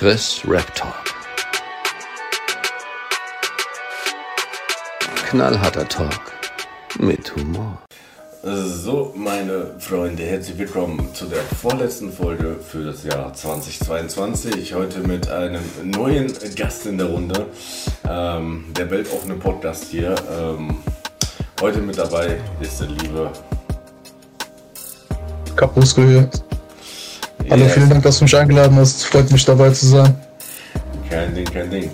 Chris Rap Talk. Knallharter Talk mit Humor. So, meine Freunde, herzlich willkommen zu der vorletzten Folge für das Jahr 2022. Heute mit einem neuen Gast in der Runde, ähm, der weltoffene Podcast hier. Ähm, heute mit dabei ist der liebe Kapusko hier. Hallo, Yes. vielen Dank, dass du mich eingeladen hast. Freut mich dabei zu sein. Kein Ding, kein Ding.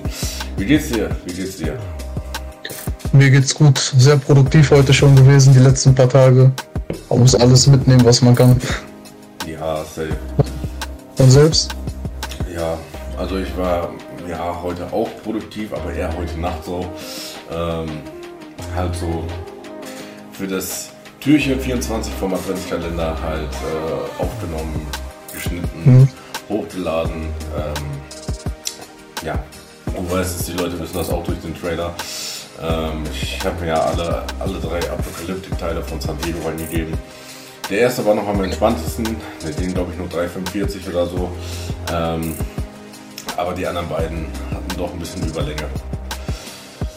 Wie geht's dir? Wie geht's dir? Mir geht's gut. Sehr produktiv heute schon gewesen, die letzten paar Tage. Man muss alles mitnehmen, was man kann. Ja, safe. Und selbst? Ja, also ich war ja heute auch produktiv, aber eher heute Nacht so. Ähm, halt so für das Türchen 24 vom Adventskalender halt äh, aufgenommen, geschnitten, Mhm. hochgeladen. Ähm, ja, du weißt es, die Leute wissen das auch durch den Trailer. Ähm, ich habe mir ja alle, alle drei Apokalyptik-Teile von San Diego reingegeben. Der erste war noch am entspanntesten, der ging glaube ich nur 3,45 oder so. Ähm, aber die anderen beiden hatten doch ein bisschen Überlänge.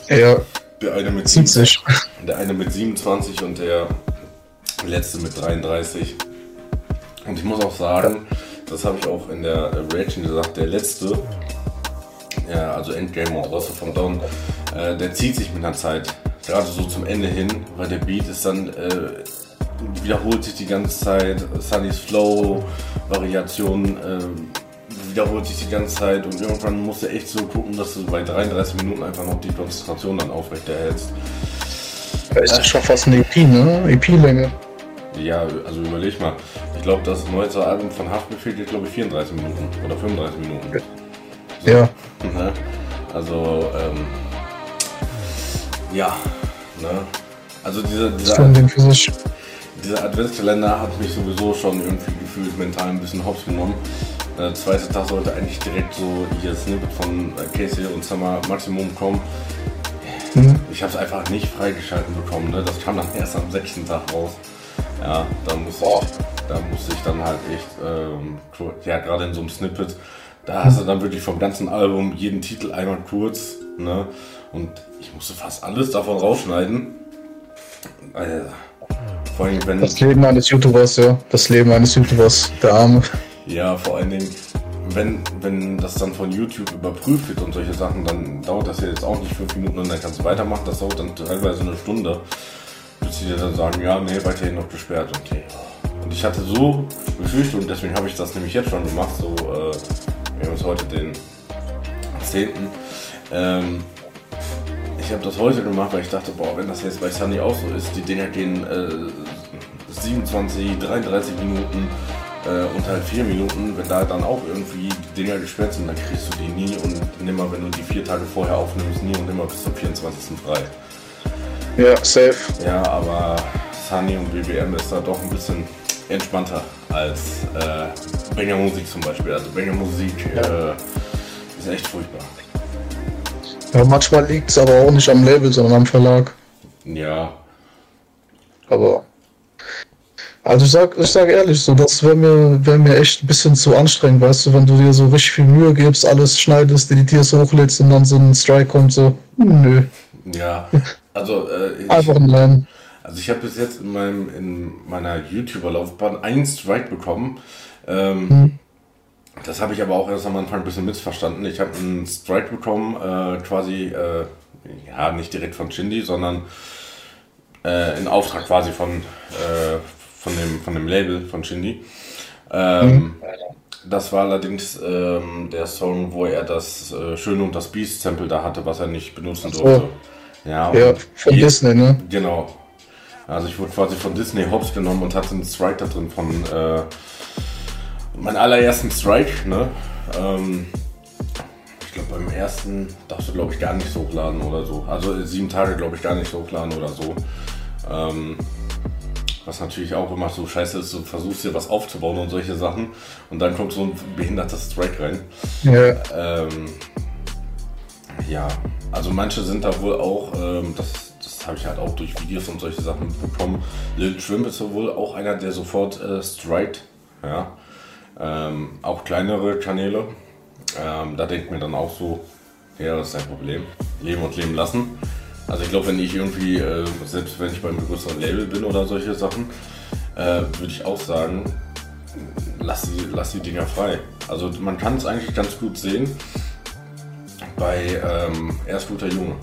Ja, Der eine mit, zieht sich. der eine mit 27 und der letzte mit 33. Und ich muss auch sagen, das habe ich auch in der Reaction gesagt, der letzte, ja, also Endgame und Rosse vom Dawn, äh, der zieht sich mit einer Zeit. Gerade so zum Ende hin, weil der Beat ist dann, äh, wiederholt sich die ganze Zeit, Sunnys Flow, Variation, äh, wiederholt sich die ganze Zeit und irgendwann musst du echt so gucken, dass du bei 33 Minuten einfach noch die Konzentration dann aufrechterhältst. Da ist das schon fast eine EP, ne? EP-Länge. Ja, also überleg mal. Ich glaube, das neueste Album von Haftbefehl geht, glaube ich, 34 Minuten oder 35 Minuten. Ja. Ne? Also, ähm, ja, ne? Also dieser, dieser, dieser Adventskalender hat mich sowieso schon irgendwie gefühlt mental ein bisschen hops genommen. Der zweite Tag sollte eigentlich direkt so hier Snippet von äh, Casey und Summer Maximum kommen. Mhm. Ich habe es einfach nicht freigeschalten bekommen. Ne? Das kam dann erst am sechsten Tag raus. Ja, da musste ich, da musste ich dann halt echt, ähm, ja, gerade in so einem Snippet, da hast du dann wirklich vom ganzen Album jeden Titel einmal kurz, ne? Und ich musste fast alles davon rausschneiden. Äh, vor allem, wenn, Das Leben eines YouTubers, ja. Das Leben eines YouTubers. Der Arme. ja, vor allen Dingen, wenn, wenn das dann von YouTube überprüft wird und solche Sachen, dann dauert das ja jetzt auch nicht fünf Minuten und dann kannst du weitermachen. Das dauert dann teilweise eine Stunde, dir dann sagen, ja, nee, weiterhin noch gesperrt. Und, und ich hatte so befürchtet, und deswegen habe ich das nämlich jetzt schon gemacht, so, äh, wir haben uns heute den 10. Ähm, ich habe das heute gemacht, weil ich dachte, boah, wenn das jetzt bei Sunny auch so ist, die Dinger gehen äh, 27, 33 Minuten äh, und halt 4 Minuten, wenn da dann auch irgendwie die Dinger gesperrt sind, dann kriegst du die nie und nimmer, wenn du die vier Tage vorher aufnimmst, nie und nimmer bis zum 24. frei. Ja, safe. Ja, aber Sunny und BBM ist da doch ein bisschen entspannter als äh, Banger Musik zum Beispiel. Also Banger Musik äh, ist echt furchtbar. Ja, manchmal liegt es aber auch nicht am Label, sondern am Verlag. Ja, Aber. Also ich sag, ich sag ehrlich, so das wäre mir, wär mir echt ein bisschen zu anstrengend, weißt du, wenn du dir so richtig viel Mühe gibst, alles schneidest, editierst, hochlädst und dann so ein Strike kommt, so, nö, ja. Also äh, ich, einfach. Also ich habe bis jetzt in, meinem, in meiner YouTuber-Laufbahn einen Strike bekommen. Ähm, Das habe ich aber auch erst am Anfang ein bisschen missverstanden. Ich habe einen Strike bekommen, äh, quasi, äh, ja, nicht direkt von Shindy, sondern äh, in Auftrag quasi von, äh, von, dem, von dem Label von Shindy. Ähm, Das war allerdings ähm, der Song, wo er das äh, Schöne und das Beast-Sample da hatte, was er nicht benutzen durfte. Ja, Ja, von je- Disney, ne? Genau. Also ich wurde quasi von Disney Hops genommen und hatte einen Strike da drin von äh, meinem allerersten Strike, ne? Ähm, ich glaube beim ersten darfst du glaube ich gar nicht so hochladen oder so. Also äh, sieben Tage glaube ich gar nicht so hochladen oder so. Ähm, was natürlich auch immer so scheiße ist, du versuchst dir was aufzubauen und solche Sachen und dann kommt so ein behinderter Strike rein. Ja, Ähm, ja, also manche sind da wohl auch, ähm, das, das habe ich halt auch durch Videos und solche Sachen bekommen. Lil Trim ist ja wohl auch einer, der sofort äh, strikt, ja. Ähm, auch kleinere Kanäle. Ähm, da denke ich mir dann auch so, ja, das ist ein Problem. Leben und leben lassen. Also ich glaube, wenn ich irgendwie, äh, selbst wenn ich beim größeren Label bin oder solche Sachen, äh, würde ich auch sagen, lass die, lass die Dinger frei. Also man kann es eigentlich ganz gut sehen bei ähm, Erst guter Junge.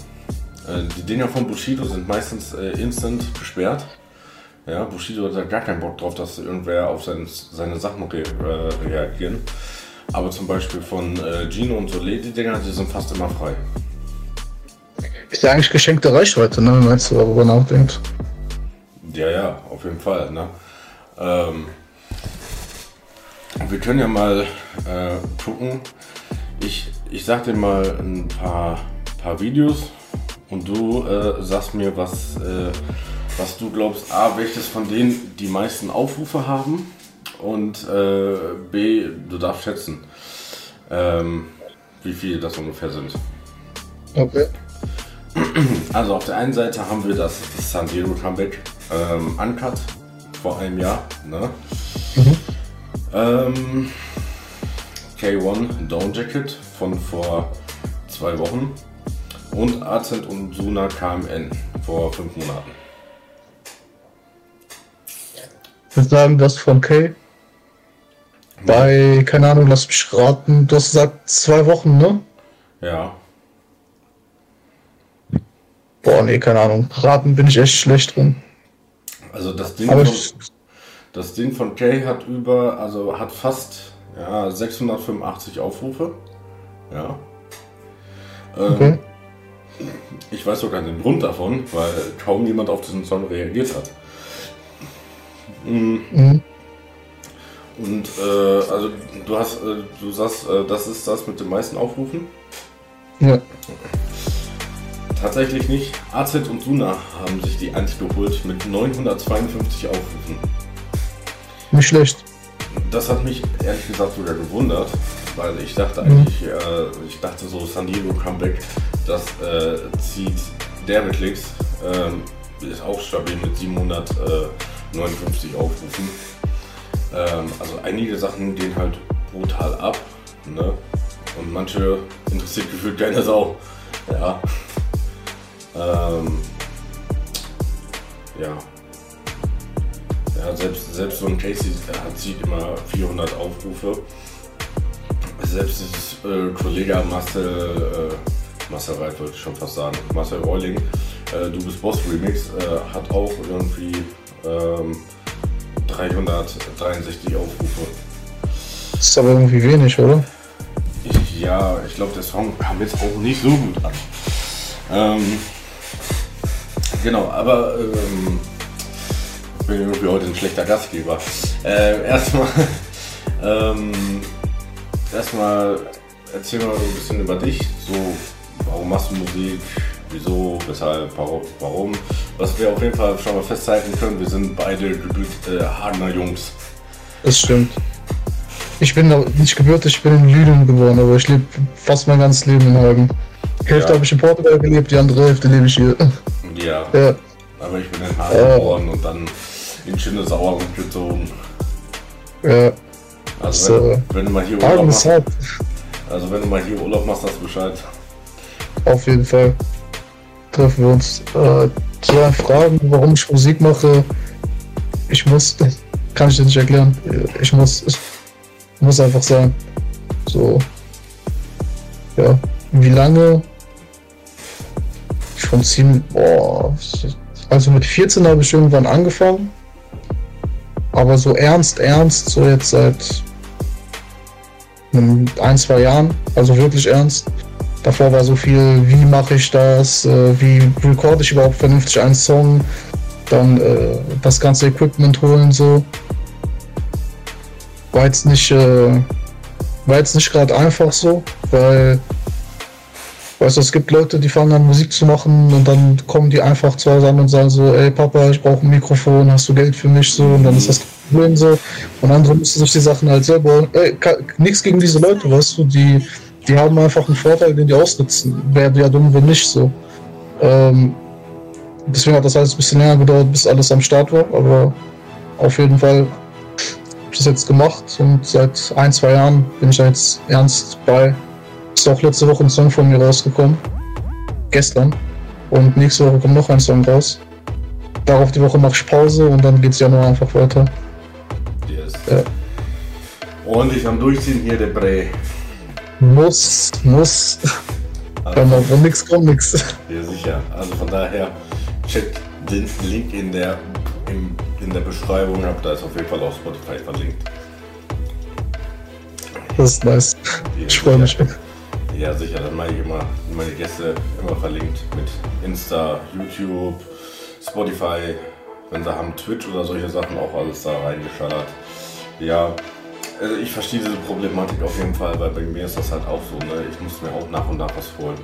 Äh, die Dinger von Bushido sind meistens äh, instant gesperrt. Ja, Bushido hat da gar keinen Bock drauf, dass irgendwer auf sein, seine Sachen re äh, reagieren. Aber zum Beispiel von äh, Gino und Soleil, die Dinger, die sind fast immer frei. Ist ja eigentlich geschenkte Reichweite, ne, man jetzt darüber nachdenkt. Ja, ja, auf jeden Fall. Ne? Ähm, wir können ja mal äh, gucken. Ich, ich sag dir mal ein paar, paar Videos und du äh, sagst mir, was, äh, was du glaubst. A, welches von denen die meisten Aufrufe haben und äh, B, du darfst schätzen, ähm, wie viele das ungefähr sind. Okay. Also auf der einen Seite haben wir das San Diego Comeback ähm, Uncut vor einem Jahr. Ne? Mhm. Ähm, K1 Down Jacket von vor zwei Wochen und Azent und Suna KMN vor fünf Monaten. Ich würde sagen, das von Kay. Bei, keine Ahnung, lass mich raten, du hast gesagt zwei Wochen, ne? Ja, Boah, nee, keine Ahnung. Raten bin ich echt schlecht drin. also das Ding, Aber von, das Ding von Kay hat über, also hat fast ja, 685 Aufrufe. Ja. Ähm, okay. Ich weiß sogar den Grund davon, weil kaum jemand auf diesen Song reagiert hat. Mm, Mhm. Und äh, also du hast, äh, du sagst, äh, das ist das mit den meisten Aufrufen? Ja. Tatsächlich nicht. AZ und Suna haben sich die Eins geholt mit 952 Aufrufen. Nicht schlecht. Das hat mich ehrlich gesagt sogar gewundert, weil ich dachte eigentlich, äh, ich dachte so San Diego Comeback, das äh, zieht derbe Klicks, ähm, ist auch stabil mit 759 Aufrufen. Ähm, also einige Sachen gehen halt brutal ab, ne? Und manche interessiert gefühlt keine Sau. Ja. Ähm, ja. Ja, selbst, selbst so ein Casey hat zieht immer 400 Aufrufe. Selbst dieses äh, Kollege Marcel, äh, Marcel Reit wollte ich schon fast sagen, Marcel Reuling, äh, Du bist Boss Remix, äh, hat auch irgendwie ähm, 363 Aufrufe. Das ist aber irgendwie wenig, oder? Ich, ja, ich glaube, der Song kam jetzt auch nicht so gut an. Ähm, genau, aber ähm, ich bin irgendwie heute ein schlechter Gastgeber. Äh, erstmal, ähm, erstmal erzähl mal so ein bisschen über dich. So, warum machst du Musik? Wieso, weshalb, warum? Was wir auf jeden Fall schon mal festhalten können, wir sind beide gebürtige äh, Hagener Jungs. Das stimmt. Ich bin nicht gebürtig, ich bin in Lünen geboren, aber ich lebe fast mein ganzes Leben in Hagen. Die Hälfte Ja. habe ich in Portugal gelebt, die andere Hälfte lebe ich hier. Ja, Ja, aber ich bin in Hagen Ja. geboren und dann in Schindesauer umgezogen. ja. Also So. wenn, wenn du mal hier Urlaub machst, hart. also wenn du mal hier Urlaub machst, hast du Bescheid. Auf jeden Fall. Treffen wir uns. Äh, ja, Fragen, warum ich Musik mache. Ich muss, kann ich dir nicht erklären. Ich muss, ich muss einfach sein. So. Ja. Wie lange? Schon ziemlich, boah. Also mit 14 habe ich irgendwann angefangen. Aber so ernst, ernst, so jetzt seit ein, zwei Jahren. Also wirklich ernst. Davor war so viel, wie mache ich das, äh, wie recorde ich überhaupt vernünftig einen Song, dann äh, das ganze Equipment holen so. War jetzt nicht, äh, war jetzt nicht gerade einfach so, weil weißt du, es gibt Leute, die fangen an Musik zu machen und dann kommen die einfach zu Hause an und sagen so, ey Papa, ich brauche ein Mikrofon, hast du Geld für mich so und dann ist das Problem so und andere müssen sich die Sachen halt selber, ey, nichts gegen diese Leute, weißt du, die die haben einfach einen Vorteil, den die ausnutzen. Wäre ja dumm, wenn nicht so. Ähm, deswegen hat das alles ein bisschen länger gedauert, bis alles am Start war, aber auf jeden Fall das jetzt gemacht und seit ein, zwei Jahren bin ich jetzt ernst bei. Ist auch letzte Woche ein Song von mir rausgekommen. Gestern. Und nächste Woche kommt noch ein Song raus. Darauf die Woche mache ich Pause und dann geht es Januar einfach weiter. Yes. Ja. Ordentlich am Durchziehen hier, der Bre. Muss, muss. Also, Wenn man nix kommt, nix. ja, sicher. Also von daher, checkt den Link in der, in, in der Beschreibung ab. Da ist auf jeden Fall auch Spotify verlinkt. Das ist nice. Ja, Ich freue mich. sicher. Ja, sicher. Dann mache ich immer meine Gäste immer verlinkt mit Insta, YouTube, Spotify, wenn sie haben Twitch oder solche Sachen auch alles da reingeschallert. Ja, also ich verstehe diese Problematik auf jeden Fall, weil bei mir ist das halt auch so. Ne? Ich muss mir auch nach und nach was holen.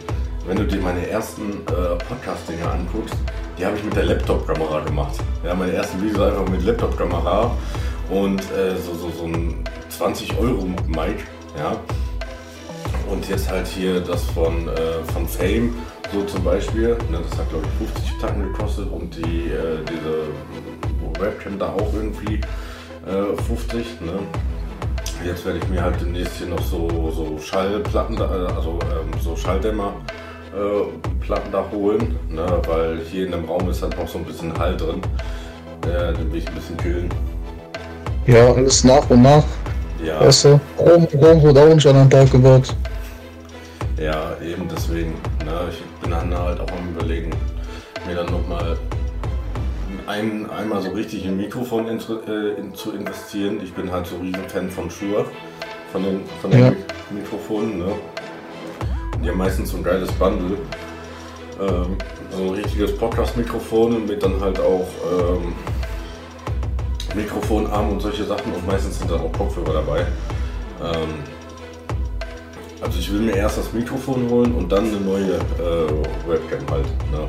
Wenn du dir meine ersten äh, Podcast-Dinge anguckst, die habe ich mit der Laptop-Kamera gemacht. Ja, meine ersten Videos einfach mit Laptop-Kamera und äh, so, so, so ein 20 Euro Mic. Ja, und jetzt halt hier das von, äh, von Fame, so zum Beispiel. Ne, das hat glaube ich 50 Tacken gekostet und die, äh, diese Webcam da auch irgendwie äh, 50. Ne? Jetzt werde ich mir halt demnächst hier noch so, so Schallplatten, da, äh, also ähm, so Schalldämmer. äh, Platten da holen, ne, weil hier in dem Raum ist halt noch so ein bisschen Hall drin. Äh, den will ich ein bisschen kühlen. Ja, alles nach und nach. Ja. Weißt du, Rom, Rom wurde auch nicht an einem Tag gebaut. Ja, eben deswegen. Ne, ich bin dann halt auch am überlegen, mir dann nochmal ein, einmal so richtig in Mikrofon in, äh, in, zu investieren. Ich bin halt so riesen Fan von Shure, von den, von den Ja. Mik- Mikrofonen. Ne? Und die haben meistens so ein geiles Bundle. Ähm, so ein richtiges Podcast-Mikrofon mit dann halt auch ähm, Mikrofonarm und solche Sachen und meistens sind dann auch Kopfhörer dabei. Ähm, also ich will mir erst das Mikrofon holen und dann eine neue äh, Webcam halt. Ne?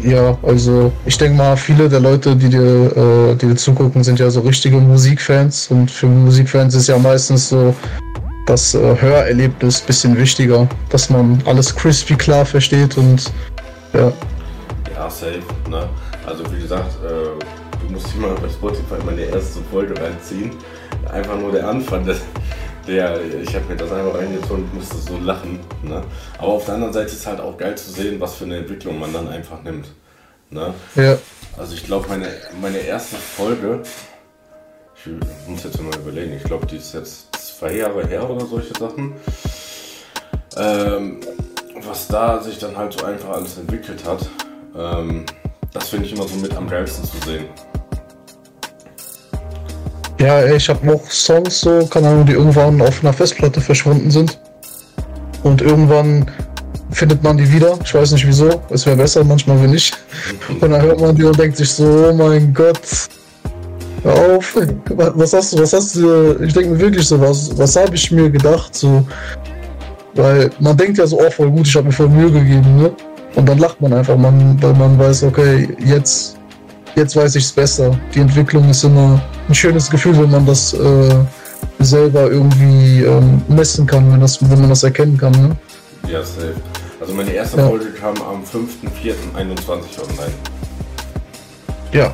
Ja, also ich denke mal, viele der Leute, die dir, äh, die dir zugucken, sind ja so richtige Musikfans und für Musikfans ist ja meistens so das äh, Hörerlebnis ein bisschen wichtiger, dass man alles crispy klar versteht und ja, Ja, safe. Ne? Also wie gesagt, äh, du musst dir mal bei Spotify meine erste Folge reinziehen. Einfach nur der Anfang. Der, der, ich habe mir das einfach reingezogen und musste so lachen. Ne? Aber auf der anderen Seite ist halt auch geil zu sehen, was für eine Entwicklung man dann einfach nimmt. Ne? ja, Also ich glaube, meine, meine erste Folge, ich muss jetzt mal überlegen, ich glaube, die ist jetzt zwei Jahre her oder solche Sachen. Ähm, was da sich dann halt so einfach alles entwickelt hat, ähm, das finde ich immer so mit am geilsten zu sehen. Ja, ich habe auch Songs so, keine Ahnung, die irgendwann auf einer Festplatte verschwunden sind und irgendwann findet man die wieder. Ich weiß nicht wieso, es wäre besser, manchmal wenn nicht. Und dann hört man die und denkt sich so, oh mein Gott, hör auf, was hast du, was hast du, ich denke mir wirklich so, was, was habe ich mir gedacht, so, weil man denkt ja so, oh voll gut, ich habe mir voll Mühe gegeben, ne? Und dann lacht man einfach, man, weil man weiß, okay, jetzt, jetzt weiß ich es besser. Die Entwicklung ist immer ein schönes Gefühl, wenn man das äh, selber irgendwie ähm, messen kann, wenn, das, wenn man das erkennen kann, ne? Ja, safe. Also meine erste Ja. Folge kam am 5.4.21 online. Ja,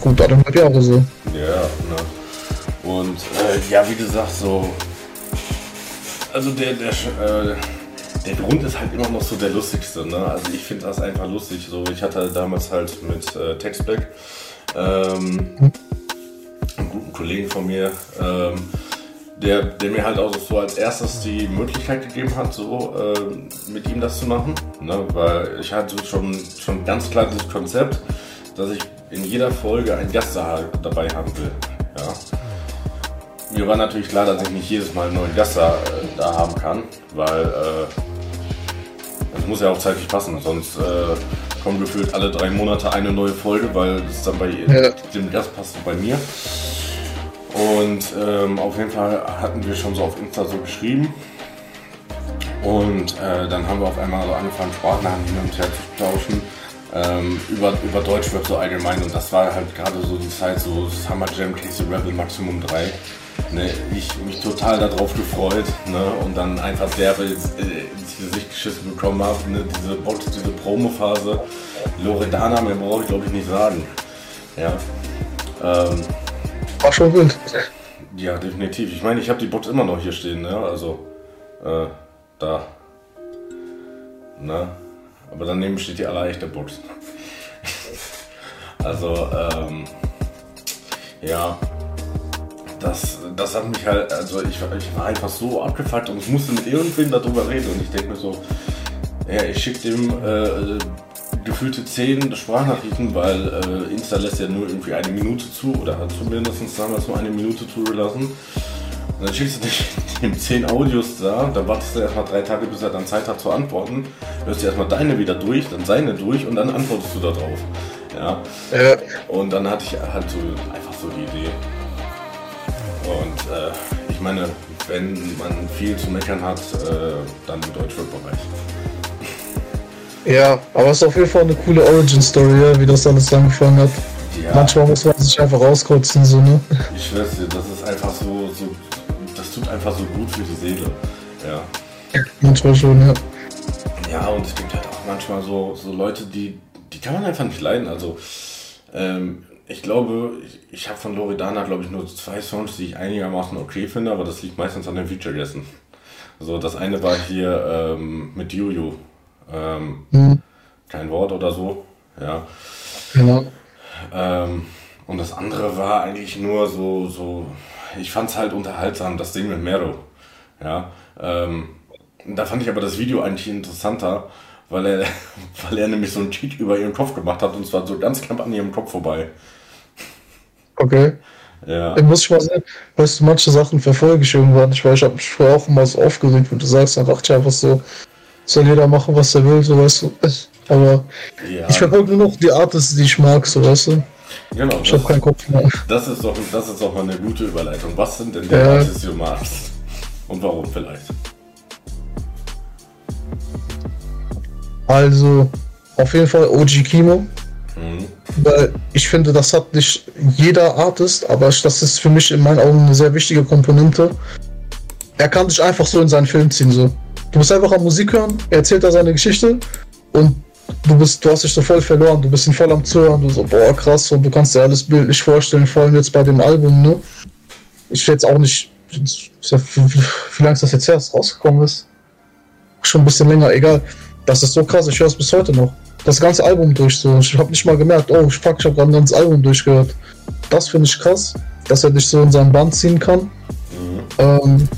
gut, eineinhalb Jahre so. Ja, ne. Und äh, ja, wie gesagt, so. Also der, der, äh, der Grund ist halt immer noch so der lustigste, ne? Also ich finde das einfach lustig. So, ich hatte damals halt mit äh, Textback ähm, einen guten Kollegen von mir, ähm, der, der mir halt auch so als erstes die Möglichkeit gegeben hat, so ähm, mit ihm das zu machen. Ne? Weil ich hatte schon, schon ganz klar dieses Konzept, dass ich in jeder Folge einen Gast da, dabei haben will. Ja. Mir war natürlich klar, dass ich nicht jedes Mal einen neuen Gast da, äh, da haben kann, weil äh, es muss ja auch zeitlich passen, sonst äh, kommen gefühlt alle drei Monate eine neue Folge, weil es dann bei Ja. dem Gast passt und bei mir. Und ähm, auf jeden Fall hatten wir schon so auf Insta so geschrieben. Und äh, dann haben wir auf einmal so angefangen, Sprachnachrichten hin und her zu tauschen. Ähm, über, über Deutschrap so allgemein. Und das war halt gerade so die Zeit, so Summer Jam, Casey Rebel, Maximum 3. Ne, ich mich total darauf gefreut ne, und dann einfach derbe äh, ins Gesicht geschissen bekommen habe. Ne, diese, Box- diese Promo-Phase. Loredana, mehr brauche ich glaube ich nicht sagen. Ja. Ähm, war schon wild. Ja, definitiv. Ich meine, ich habe die Bots immer noch hier stehen, ne? Also, äh, da. Ne? Aber daneben steht die allerechte Box. also, ähm, ja, das, das hat mich halt, also ich, ich war einfach so abgefuckt und ich musste mit irgendwem darüber reden und ich denke mir so, ja, ich schicke dem äh, gefühlte 10 Sprachnachrichten, weil äh, Insta lässt ja nur irgendwie eine Minute zu oder hat zumindest damals nur eine Minute zugelassen. Und dann schickst du dem 10 Audios da, dann wartest du erstmal drei Tage, bis er dann Zeit hat zu antworten. Hörst du erstmal deine wieder durch, dann seine durch und dann antwortest du da drauf. Ja. Ja. Und dann hatte ich halt so einfach so die Idee. Und äh, ich meine, wenn man viel zu meckern hat, äh, dann im Deutschrap-Bereich. Ja, aber es ist auf jeden Fall eine coole Origin-Story, ja, wie das alles angefangen hat. Ja. Manchmal muss man sich einfach rauskotzen, so, ne? Ich schwör's dir, das ist einfach so, so, das tut einfach so gut für die Seele. Ja. Manchmal schon, ja. Ja, und es gibt halt auch manchmal so, so Leute, die, die kann man einfach nicht leiden. Also, ähm, ich glaube, ich, ich habe von Loredana, glaube ich, nur zwei Songs, die ich einigermaßen okay finde, aber das liegt meistens an den Feature-Gästen. So, das eine war hier ähm, mit Juju. Ähm, Mhm. Kein Wort oder so. Ja. Genau. Ähm, und das andere war eigentlich nur so, so ich fand es halt unterhaltsam, das Ding mit Mero. Ja, ähm, da fand ich aber das Video eigentlich interessanter, weil er, weil er nämlich so einen Cheat über ihren Kopf gemacht hat und zwar so ganz knapp an ihrem Kopf vorbei. Okay. Ja, Dann muss ich mal sagen, weißt du, manche Sachen verfolge ich irgendwann nicht, weil ich habe mich früher auch immer so aufgeregt, wenn du sagst einfach, tja, einfach so, soll jeder machen, was er will, so weißt du. Aber ja ich verfolge nur noch die Artists, die ich mag, so weißt du. genau. Ich habe keinen Kopf mehr. das, ist doch, das ist doch mal eine gute Überleitung. Was sind denn die Ja. Artists, die du magst? Und warum vielleicht? Also, auf jeden Fall OG Kimo. Mhm. Weil ich finde, das hat nicht jeder Artist, aber das ist für mich in meinen Augen eine sehr wichtige Komponente. Er kann dich einfach so in seinen Film ziehen. So. Du bist einfach am Musik hören, er erzählt da seine Geschichte und du bist, du hast dich so voll verloren, du bist ihn voll am Zuhören, du so, boah, krass, und du kannst dir alles bildlich vorstellen, vor allem jetzt bei dem Album, ne? Ich will jetzt auch nicht, wie, lange ist das jetzt her, dass rausgekommen ist? Schon ein bisschen länger, egal. Das ist so krass, ich höre es bis heute noch. Das ganze Album durch, so. Ich habe nicht mal gemerkt, oh, fuck, ich habe gerade ein ganzes Album durchgehört. Das finde ich krass, dass er dich so in seinen Band ziehen kann. Ähm,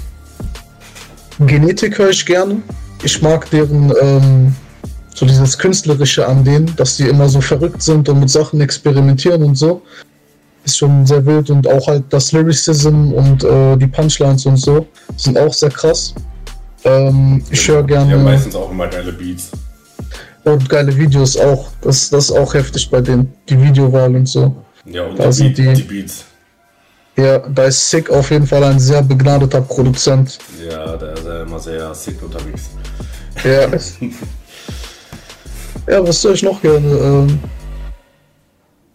Genetik höre ich gerne. Ich mag deren, ähm, so dieses Künstlerische an denen, dass die immer so verrückt sind und mit Sachen experimentieren und so. Ist schon sehr wild und auch halt das Lyricism und äh, die Punchlines und so sind auch sehr krass. Ähm, ich höre Die haben gerne meistens auch immer geile Beats. und geile Videos auch. Das, das ist auch heftig bei denen, die Videowahl und so. Ja, und Da die, sind Beat, die- die Beats. Ja, da ist Sick auf jeden Fall ein sehr begnadeter Produzent. Ja, da ist er immer sehr sick unterwegs. Ja. ja, was soll ich noch gerne? Ähm,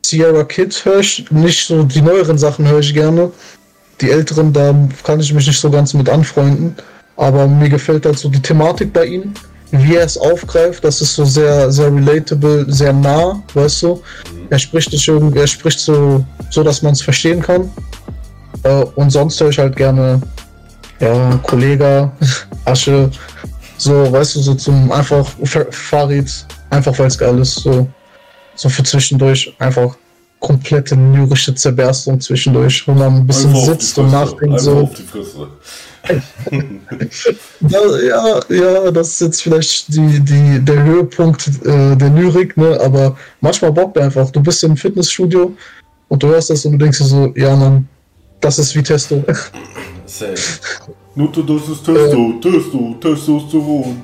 Sierra Kid höre ich nicht so, die neueren Sachen höre ich gerne. Die älteren, da kann ich mich nicht so ganz mit anfreunden. Aber mir gefällt halt so die Thematik bei ihm, wie er es aufgreift. Das ist so sehr, sehr relatable, sehr nah, weißt du. Er spricht nicht irgendwie, er spricht so, so dass man es verstehen kann. Äh, und sonst höre ich halt gerne, ja, Kollega, Asche, so, weißt du, so zum einfach Fa- Farid, einfach weil es geil ist, so, so für zwischendurch, einfach komplette lyrische Zerberstung zwischendurch, wo man ein bisschen sitzt und nachdenkt, so. Ja, ja, das ist jetzt vielleicht die, die, der Höhepunkt äh, der Lyrik, ne, aber manchmal bockt einfach, du bist im Fitnessstudio und du hörst das und du denkst dir so, ja, Mann, das ist wie Testo. Safe. Nutte, das ist Testo, Testo, Testosteron.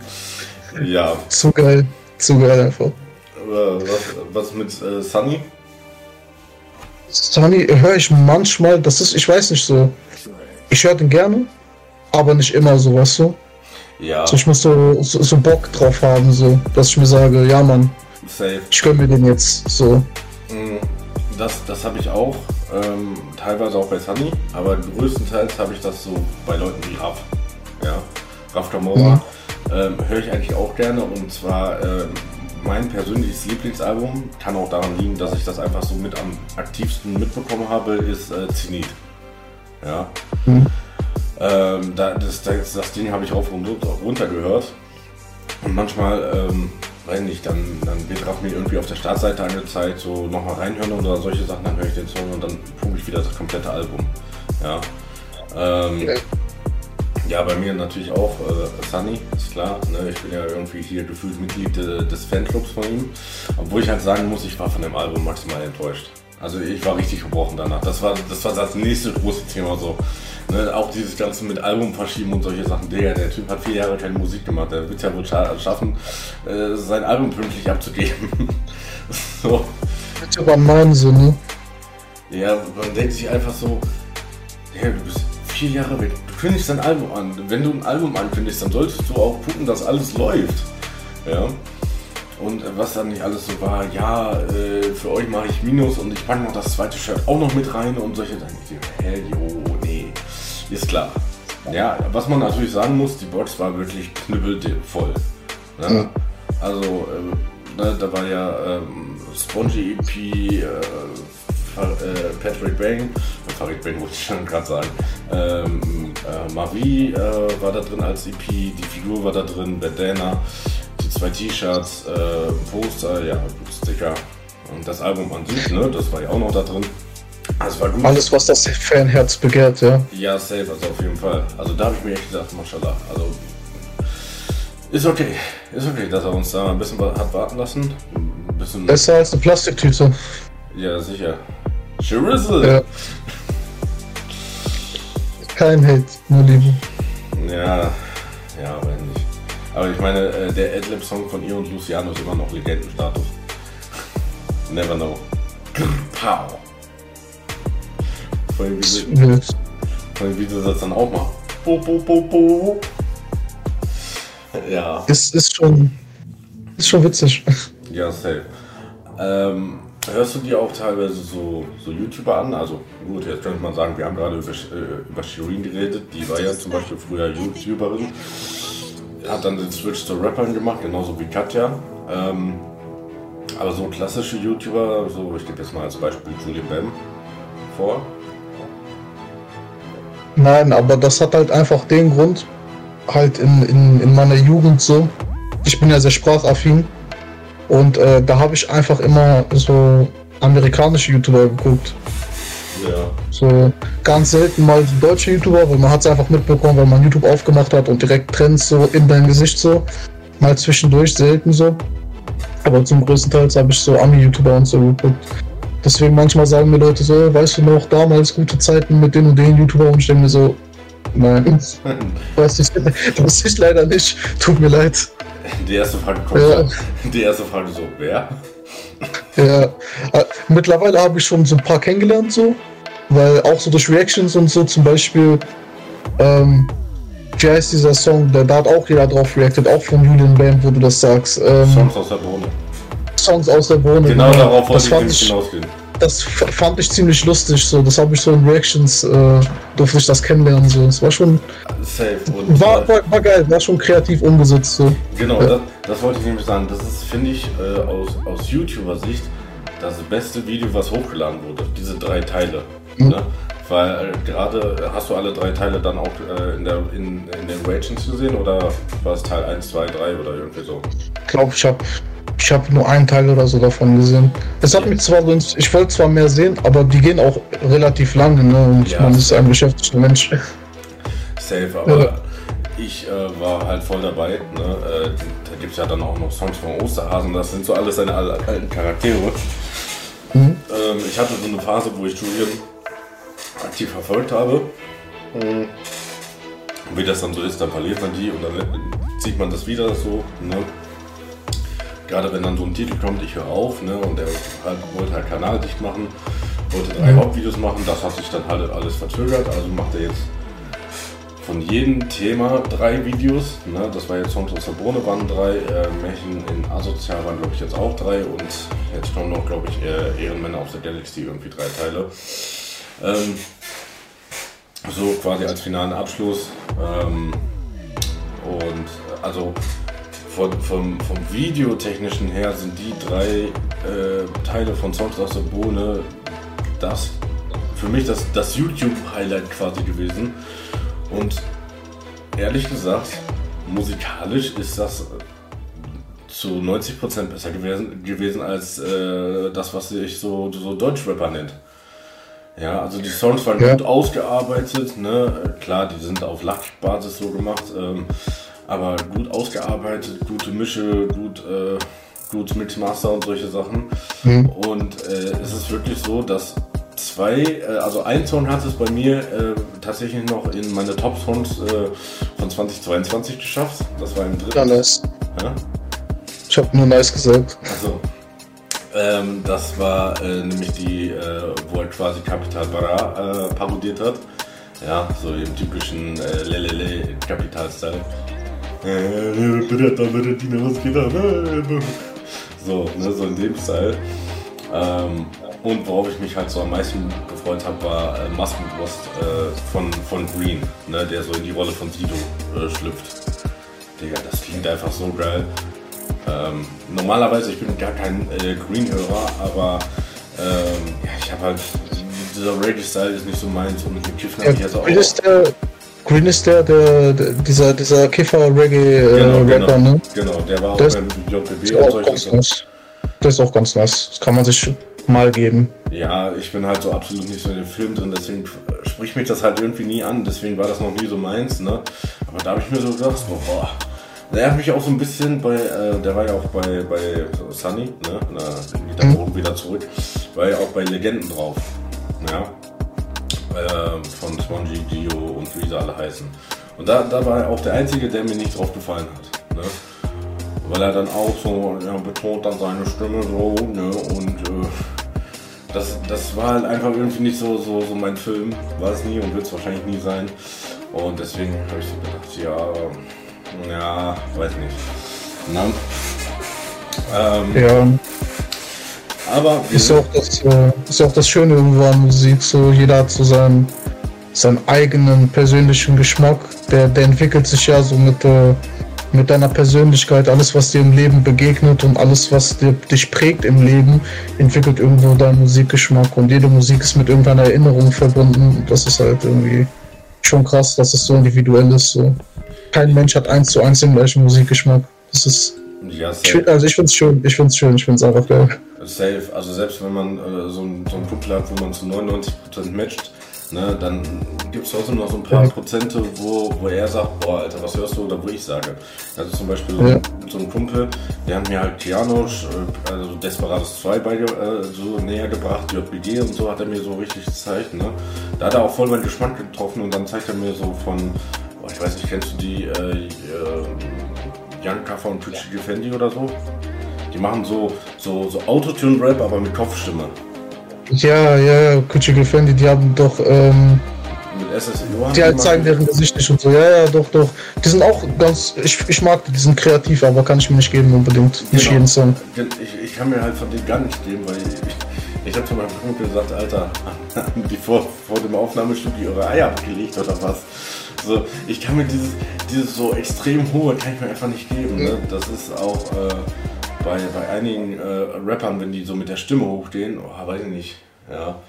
Ja, zu geil, zu geil einfach. was, was mit äh, Sunny? Sunny höre ich manchmal, das ist, ich weiß nicht so. Ich höre den gerne, aber nicht immer so, weißt du? Ja, Also ich muss so, so, so Bock drauf haben, so, dass ich mir sage, ja Mann, safe. ich gönn mir den jetzt, so. Mm, Das, das habe ich auch, ähm, teilweise auch bei Sunny, aber größtenteils habe ich das so bei Leuten wie Raff. Ja, Raff Kamora ähm, höre ich eigentlich auch gerne und zwar ähm, mein persönliches Lieblingsalbum, kann auch daran liegen, dass ich das einfach so mit am aktivsten mitbekommen habe, ist äh, Zenit. Ja. Mhm. Ähm, da, das, das, das Ding habe ich rauf und runter gehört. Und manchmal, ähm, weiß nicht, dann, dann wird Raff mir irgendwie auf der Startseite angezeigt, so nochmal reinhören oder solche Sachen, dann höre ich den Song und dann pumpe ich wieder das komplette Album. Ja. Ähm, okay. Ja, bei mir natürlich auch äh, Sunny, ist klar. Ne? Ich bin ja irgendwie hier gefühlt Mitglied de, des Fanclubs von ihm. Obwohl ich halt sagen muss, ich war von dem Album maximal enttäuscht. Also ich war richtig gebrochen danach. Das war das, war das nächste große Thema so. Ne? Auch dieses Ganze mit Album verschieben und solche Sachen. Der, der Typ hat vier Jahre keine Musik gemacht. Der wird ja wohl schaffen, äh, sein Album pünktlich abzugeben. so. Das ist aber mein Sinn, ne? Ja, man denkt sich einfach so, ja, du bist vier Jahre weg. Du kündigst dein Album an. Wenn du ein Album ankündigst, dann solltest du auch gucken, dass alles läuft. Ja. Und was dann nicht alles so war, ja, äh, für euch mache ich Minus und ich packe noch das zweite Shirt auch noch mit rein und solche Sachen. Jo, nee, ist klar. Ja, was man natürlich sagen muss, die Box war wirklich knüppelvoll. Ne? Mhm. Also, äh, ne, da war ja ähm, Spongy EP, äh, äh, Patrick Bang, Farid Bang wollte ich schon gerade sagen, ähm, äh, Mavi äh, war da drin als EP, die Figur war da drin, Bandana, die zwei T-Shirts, äh, Poster, ja, Sticker und das Album an sich, ne, das war ja auch noch da drin. Also. Alles, was das Fanherz begehrt, ja. Ja, safe, also auf jeden Fall. Also da habe ich mir echt gedacht, mashallah. Also ist okay, ist okay, dass er uns da ein bisschen hat warten lassen. Ein bisschen Besser als eine Plastiktüte. Ja, sicher. Chirizzle. Ja. Kein Hate, nur Liebe. Ja, ja, aber nicht. Aber ich meine, äh, der Adlib-Song von ihr und Luciano ist immer noch Legendenstatus. Never know. Pow. Vor allem, wie du, vor allem, wie du das dann auch machst. Bo, bo, bo, bo. Ja. Ist, ist schon. Ist schon witzig. Ja, safe. Ähm, Hörst du dir auch teilweise so, so YouTuber an? Also gut, jetzt könnte man sagen, wir haben gerade über, äh, über Shirin geredet, die war ja zum Beispiel früher YouTuberin, hat dann den Switch zu Rappern gemacht, genauso wie Katja. Ähm, aber so klassische YouTuber, so ich gebe jetzt mal als Beispiel Julian Bam vor. Nein, aber das hat halt einfach den Grund, halt in, in, in meiner Jugend so. Ich bin ja sehr sprachaffin und äh, da habe ich einfach immer so amerikanische YouTuber geguckt. Ja. So ganz selten mal deutsche YouTuber, weil man hat es einfach mitbekommen, weil man YouTube aufgemacht hat und direkt Trends so in dein Gesicht so. Mal zwischendurch selten so. Aber zum größten Teil habe ich so Ami-YouTuber und so geguckt. Deswegen manchmal sagen mir Leute so, weißt du noch, damals gute Zeiten mit den und den YouTuber und ich denke mir so, nein. weiß ich, das ist leider nicht. Tut mir leid. Die erste Frage kommt ja. so. Die erste Frage so, wer? Ja, äh, mittlerweile habe ich schon so ein paar kennengelernt, so, weil auch so durch Reactions und so zum Beispiel, ähm, wie heißt dieser Song, da, da hat auch jeder drauf reacted, auch von Julian Bam, wo du das sagst. Ähm, Songs aus der Bohne. Songs aus der Bohne. Genau, darauf wollte ich hinausgehen das fand ich ziemlich lustig. So, das habe ich so in Reactions äh, durfte ich das kennenlernen. So, es war schon safe. War, war, war, geil, war schon kreativ umgesetzt. So. Genau, ja. das, das, wollte ich nämlich sagen. Das ist, finde ich, äh, aus, aus YouTuber-Sicht das beste Video, was hochgeladen wurde. Diese drei Teile. Mhm. Ne? Weil äh, gerade hast du alle drei Teile dann auch äh, in, der, in, in den Reactions gesehen oder war es Teil 1, 2, 3 oder irgendwie so? Ich glaube, ich habe ich habe nur einen Teil oder so davon gesehen. Es hat mich zwar, ich wollte zwar mehr sehen, aber die gehen auch relativ lange, ne? Und ja, man ist ein beschäftigter Mensch. Safe, aber ja. ich äh, war halt voll dabei. Ne? Äh, da gibt es ja dann auch noch Songs von Osterhasen, das sind so alles seine alten Charaktere. Mhm. Ähm, ich hatte so eine Phase, wo ich Julian aktiv verfolgt habe. Mhm. Und wie das dann so ist, dann verliert man die und dann sieht man das wieder so. Ne? Gerade wenn dann so ein Titel kommt, ich höre auf, ne, und er halt, wollte halt Kanal dicht machen, wollte drei mhm. Hauptvideos machen, das hat sich dann halt alles verzögert, also macht er jetzt von jedem Thema drei Videos, ne, das war jetzt Songs aus der Bohne waren drei, äh, Märchen in Asozial waren glaube ich jetzt auch drei und jetzt kommen noch glaube ich äh, Ehrenmänner aus der Galaxy irgendwie drei Teile. Ähm, so quasi als finalen Abschluss. Ähm, und also von, vom, vom Videotechnischen her sind die drei äh, Teile von Songs aus der Bohne das, für mich das, das YouTube-Highlight quasi gewesen. Und ehrlich gesagt, musikalisch ist das zu 90% besser gewesen, gewesen als äh, das, was sich so, so Deutschrapper nennt. Ja, also die Songs waren ja. gut ausgearbeitet, ne? Klar, die sind auf Lachbasis so gemacht, ähm, aber gut ausgearbeitet, gute Mische, gut, äh, gut Mixmaster und solche Sachen. Mhm. Und äh, es ist wirklich so, dass zwei, äh, also ein Song hat es bei mir äh, tatsächlich noch in meine Top-Songs äh, von 2022 geschafft. Das war im dritten. Ja, nice. Ja? Ich habe nur nice gesagt. Also, ähm, das war äh, nämlich die, wo er quasi Capital Bra parodiert hat. Ja, so im typischen äh, Lelele Kapital-Style. So, ne, so in dem Style. Ähm, und worauf ich mich halt so am meisten gefreut habe, war äh, Maskenbrust äh, von, von Green, ne, der so in die Rolle von Sido äh, schlüpft. Digga, das klingt einfach so geil. Ähm, normalerweise, ich bin gar kein äh, Green-Hörer, aber ähm, ja, ich habe halt, dieser Reggae-Style ist nicht so meins und mit Kiffen habe ich jetzt auch... Green ist der, ist der, der, der dieser, dieser Kiffer-Reggae-Rapper, äh, genau, genau, ne? Genau, der war auch das beim JPB und solche Sachen. Nice. Das ist auch ganz nice. Das kann man sich mal geben. Ja, ich bin halt so absolut nicht so in den Film drin, deswegen spricht mich das halt irgendwie nie an. Deswegen war das noch nie so meins, ne? Aber da habe ich mir so gedacht, boah, der hat mich auch so ein bisschen bei, äh, der war ja auch bei, bei Sunny, ne? Na, mhm. wieder zurück, war ja auch bei Legenden drauf. Ja. Äh, von Spongy, Dio und wie sie alle heißen. Und da, da war er auch der Einzige, der mir nicht drauf gefallen hat. Ne? Weil er dann auch so ja, betont dann seine Stimme so, ne? Und äh, das, das war halt einfach irgendwie nicht so, so, so mein Film. War es nie und wird es wahrscheinlich nie sein. Und deswegen habe ich gedacht, ja, ja, weiß nicht. Na? Ähm, ja. Aber ist ja, auch das, äh, ist ja auch das Schöne irgendwo an Musik. So, jeder hat so seinen, seinen eigenen persönlichen Geschmack. Der, der entwickelt sich ja so mit, äh, mit deiner Persönlichkeit. Alles, was dir im Leben begegnet und alles, was dir, dich prägt im Leben, entwickelt irgendwo deinen Musikgeschmack. Und jede Musik ist mit irgendeiner Erinnerung verbunden. Das ist halt irgendwie schon krass, dass es so individuell ist. So. Kein Mensch hat eins zu eins den gleichen Musikgeschmack. Das ist. Ja, ich, also ich finde es schön, ich finde es schön, ich finde es einfach geil. Safe, also selbst wenn man äh, so, ein, so einen Kumpel hat, wo man zu 99% matcht, ne, dann gibt es trotzdem noch so ein paar ja. Prozente, wo, wo er sagt, boah, Alter, was hörst du, oder wo ich sage. Also zum Beispiel so, ja. so ein Kumpel, der hat mir halt Kianosch, äh, also Desperados 2 bei, äh, so näher gebracht, JBG und so hat er mir so richtig gezeigt, ne. Da hat er auch voll meinen Geschmack getroffen und dann zeigt er mir so von, boah, ich weiß nicht, kennst du die, äh, äh Janka von Twitchy Defendi oder so? Die machen so, so, so Autotune-Rap, aber mit Kopfstimme. Ja, ja, Kuchigel Fendi, die haben doch. Ähm, mit SSI Die halt zeigen deren Gesicht nicht und so. Ja, ja, doch, doch. Die sind auch ganz. Ich, ich mag die, die sind kreativ, aber kann ich mir nicht geben unbedingt. Nicht genau. jeden Song. Ich, ich kann mir halt von denen gar nicht geben, weil ich, ich habe zu meinem Kumpel gesagt, Alter, haben die vor, vor dem Aufnahmestudio ihre Eier abgelegt oder was? So, ich kann mir dieses, dieses so extrem hohe kann ich mir einfach nicht geben. Ne? Das ist auch. Äh, bei, bei einigen äh, Rappern, wenn die so mit der Stimme hochstehen, oh, weiß ich nicht, ja.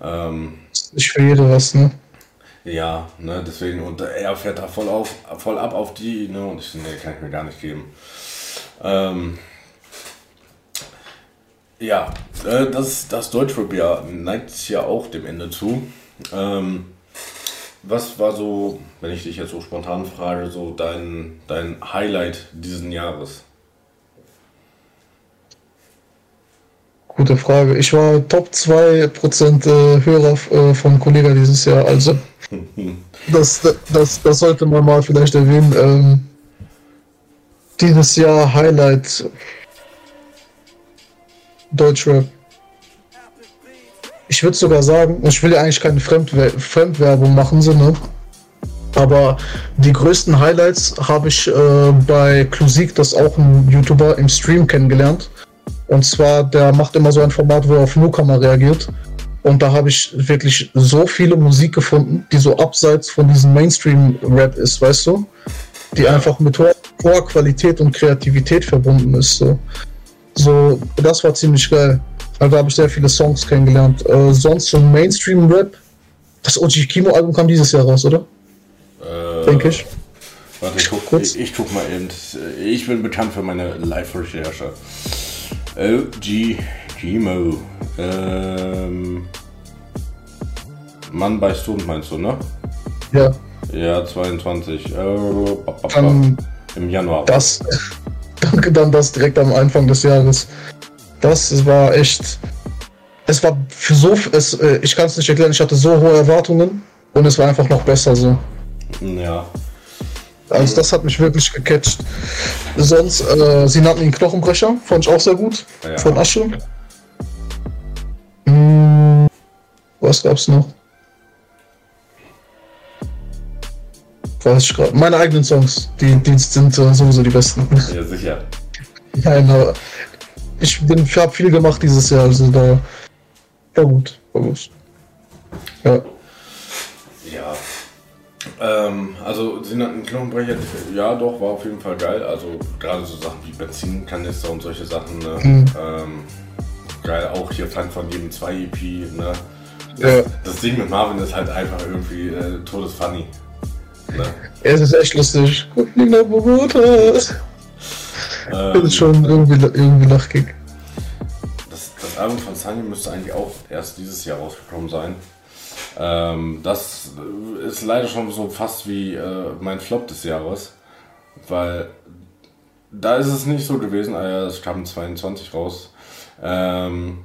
Ähm, ich jede was, ne? Ja, ne, deswegen, und er fährt da voll, auf, voll ab auf die, ne, und ich, ne, kann ich mir gar nicht geben. Ähm, ja, äh, das, das Deutschrap-Jahr neigt sich ja auch dem Ende zu. Ähm, was war so, wenn ich dich jetzt so spontan frage, so dein, dein Highlight diesen Jahres? Gute Frage. Ich war Top 2% äh, Hörer äh, vom Kollegen dieses Jahr, also das, das, das sollte man mal vielleicht erwähnen. Ähm, dieses Jahr Highlight Deutschrap. Ich würde sogar sagen, ich will ja eigentlich keine Fremdwer Fremdwerbung machen, so, ne? aber die größten Highlights habe ich äh, bei Klusik, das ist auch ein YouTuber, im Stream kennengelernt. Und zwar, der macht immer so ein Format, wo er auf Newcomer reagiert. Und da habe ich wirklich so viele Musik gefunden, die so abseits von diesem Mainstream-Rap ist, weißt du? Die einfach mit hoher, hoher, Qualität und Kreativität verbunden ist. So. so, das war ziemlich geil. Also habe ich sehr viele Songs kennengelernt. Äh, sonst so Mainstream-Rap. Das OG Kimo-Album kam dieses Jahr raus, oder? Äh, Denke ich. Warte, ich guck, ich, ich guck mal eben. Ich bin bekannt für meine Live-Recherche. LG Kimo. Ähm, Mann bei Stone meinst du, ne? Ja. Ja, 22. Äh, ba, ba, ba. Im Januar. das. Danke, dann das direkt am Anfang des Jahres. Das war echt. Es war für so. Es, äh, ich kann es nicht erklären, ich hatte so hohe Erwartungen und es war einfach noch besser so. Ja. Also das hat mich wirklich gecatcht. Sonst, äh, sie nannten ihn Knochenbrecher, fand ich auch sehr gut. Ja. Von Asche. Hm, was gab's noch? Weiß ich gerade. Meine eigenen Songs, die, die sind äh, sowieso die besten. Ja, sicher. Nein, aber ich, bin- ich habe viel gemacht dieses Jahr, also da war gut, war gut. Ja. Ja. Ähm, also sie nannten Knochenbrecher, ja doch, war auf jeden Fall geil. Also gerade so Sachen wie Benzinkanister und solche Sachen. Ne? Mhm. Ähm, geil, auch hier Fan von jedem 2 EP. Ne? Ja. Das Ding mit Marvin ist halt einfach irgendwie äh, todesfunny. Ne? Es ist echt lustig. Guck mich nach Bogota. Das Ähm, ist schon irgendwie, irgendwie lachkick. Das, das Album von Sunny müsste eigentlich auch erst dieses Jahr rausgekommen sein. Ähm, das ist leider schon so fast wie äh, mein Flop des Jahres, weil da ist es nicht so gewesen, äh, es kam 22 raus. Ähm,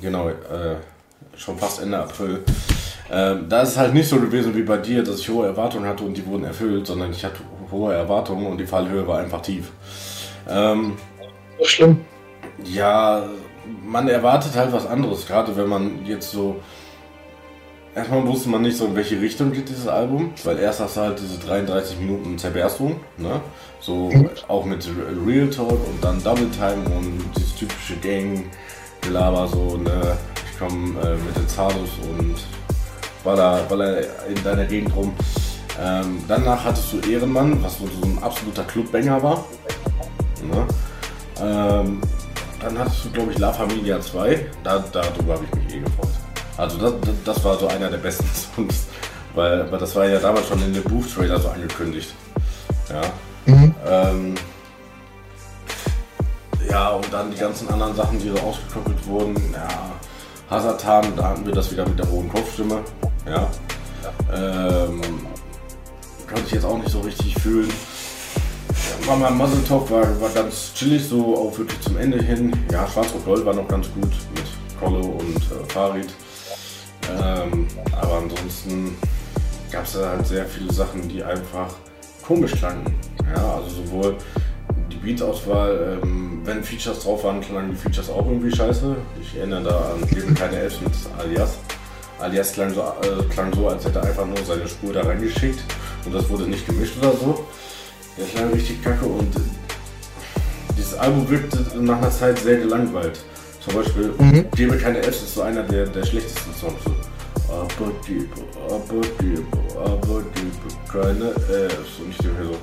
genau, äh, schon fast Ende April. Ähm, da ist es halt nicht so gewesen wie bei dir, dass ich hohe Erwartungen hatte und die wurden erfüllt, sondern ich hatte hohe Erwartungen und die Fallhöhe war einfach tief. Ähm, Das ist schlimm. ja, man erwartet halt was anderes, gerade wenn man jetzt so. Erstmal wusste man nicht so, in welche Richtung geht dieses Album, weil erst hast du halt diese 33 Minuten Zerberstung, ne? So auch mit Real Talk und dann Double Time und dieses typische Gang-Gelaber, so, ne? Ich komme äh, mit den Zardos und baller, baller in deiner Gegend rum. Ähm, danach hattest du Ehrenmann, was so so ein absoluter Clubbanger war. Ne? Ähm, dann hattest du, glaube ich, La Familia 2. Da, darüber habe ich mich eh gefreut. Also das, das, war so einer der besten Songs. Weil, weil das war ja damals schon in dem Buch-Trailer so angekündigt. Ja. Mhm. Ähm, ja, und dann die ganzen anderen Sachen, die so ausgekoppelt wurden. Ja, Hasatan, da hatten wir das wieder mit der hohen Kopfstimme. Ja. Ähm, konnte ich jetzt auch nicht so richtig fühlen. Mama Muzzle Top war, war ganz chillig, so auch wirklich zum Ende hin. Ja, Schwarz-Rot-Gold war noch ganz gut mit Kollo und äh, Farid. Ähm, aber ansonsten gab es da halt sehr viele Sachen, die einfach komisch klangen. Ja, also sowohl die Beats-Auswahl, ähm, wenn Features drauf waren, klangen die Features auch irgendwie scheiße. Ich erinnere da an Leben keine Elf mit Alias. Alias klang so, äh, klang so, als hätte er einfach nur seine Spur da reingeschickt und das wurde nicht gemischt oder so. Der klang richtig kacke und dieses Album wirkte nach einer Zeit sehr gelangweilt. Zum Beispiel Mhm. Gebe keine Elf ist so einer der, der schlechtesten Songs. So. Aber gebe, aber gebe, aber gebe keine Elf. Und ich denke mir so.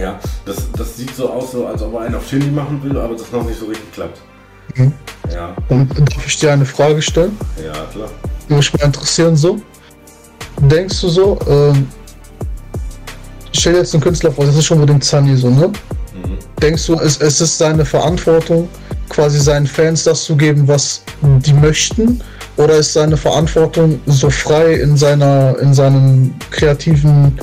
Ja, das, das sieht so aus, so, als ob er einen auf Shindy machen will, aber das noch nicht so richtig klappt. Mhm. Ja, Und darf ich dir eine Frage stellen? ja, klar. Die mich mal interessieren so. Denkst du so, ähm, ich stell dir jetzt einen Künstler vor, das ist schon unbedingt Sunny so, ne? Mhm. Denkst du, es, es ist seine Verantwortung, quasi seinen Fans das zu geben, was die möchten? Oder ist seine Verantwortung, so frei in seiner, in seinem kreativen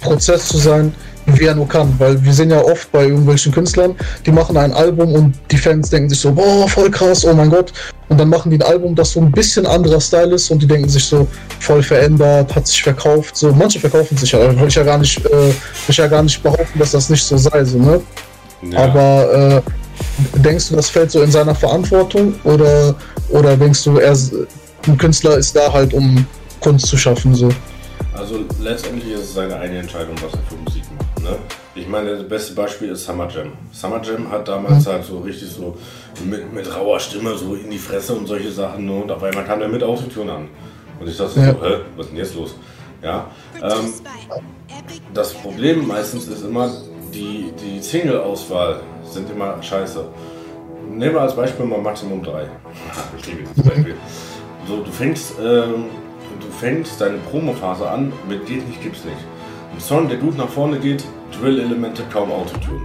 Prozess zu sein, wie er nur kann? Weil wir sehen ja oft bei irgendwelchen Künstlern, die machen ein Album und die Fans denken sich so, boah, voll krass, oh mein Gott. Und dann machen die ein Album, das so ein bisschen anderer Style ist und die denken sich so, voll verändert, hat sich verkauft. So, manche verkaufen sich ja, will ich ja gar nicht, äh, will ich ja gar nicht behaupten, dass das nicht so sei, so, ne? Ja. Aber äh, denkst du, das fällt so in seiner Verantwortung oder, oder denkst du, er, ist- ein Künstler ist da halt, um Kunst zu schaffen? So? Also letztendlich ist es seine eigene Entscheidung, was er für Musik macht. Ne? Ich meine, das beste Beispiel ist Summer Jam. Summer Jam hat damals halt so richtig so mit, mit rauer Stimme so in die Fresse und solche Sachen. Ne? Und auf einmal kam er mit Autotune an. Und ich dachte Ja. so, hä, was ist denn jetzt los? Ja, ähm, das Problem meistens ist immer, die, die Single-Auswahl sind immer scheiße. nehmen wir als Beispiel mal Maximum 3. Ich liebe dieses Beispiel. So, du fängst, ähm, du fängst deine Promophase an mit geht nicht, gibt's nicht. Ein Song, der gut nach vorne geht, Drill-Elemente, kaum Autotune.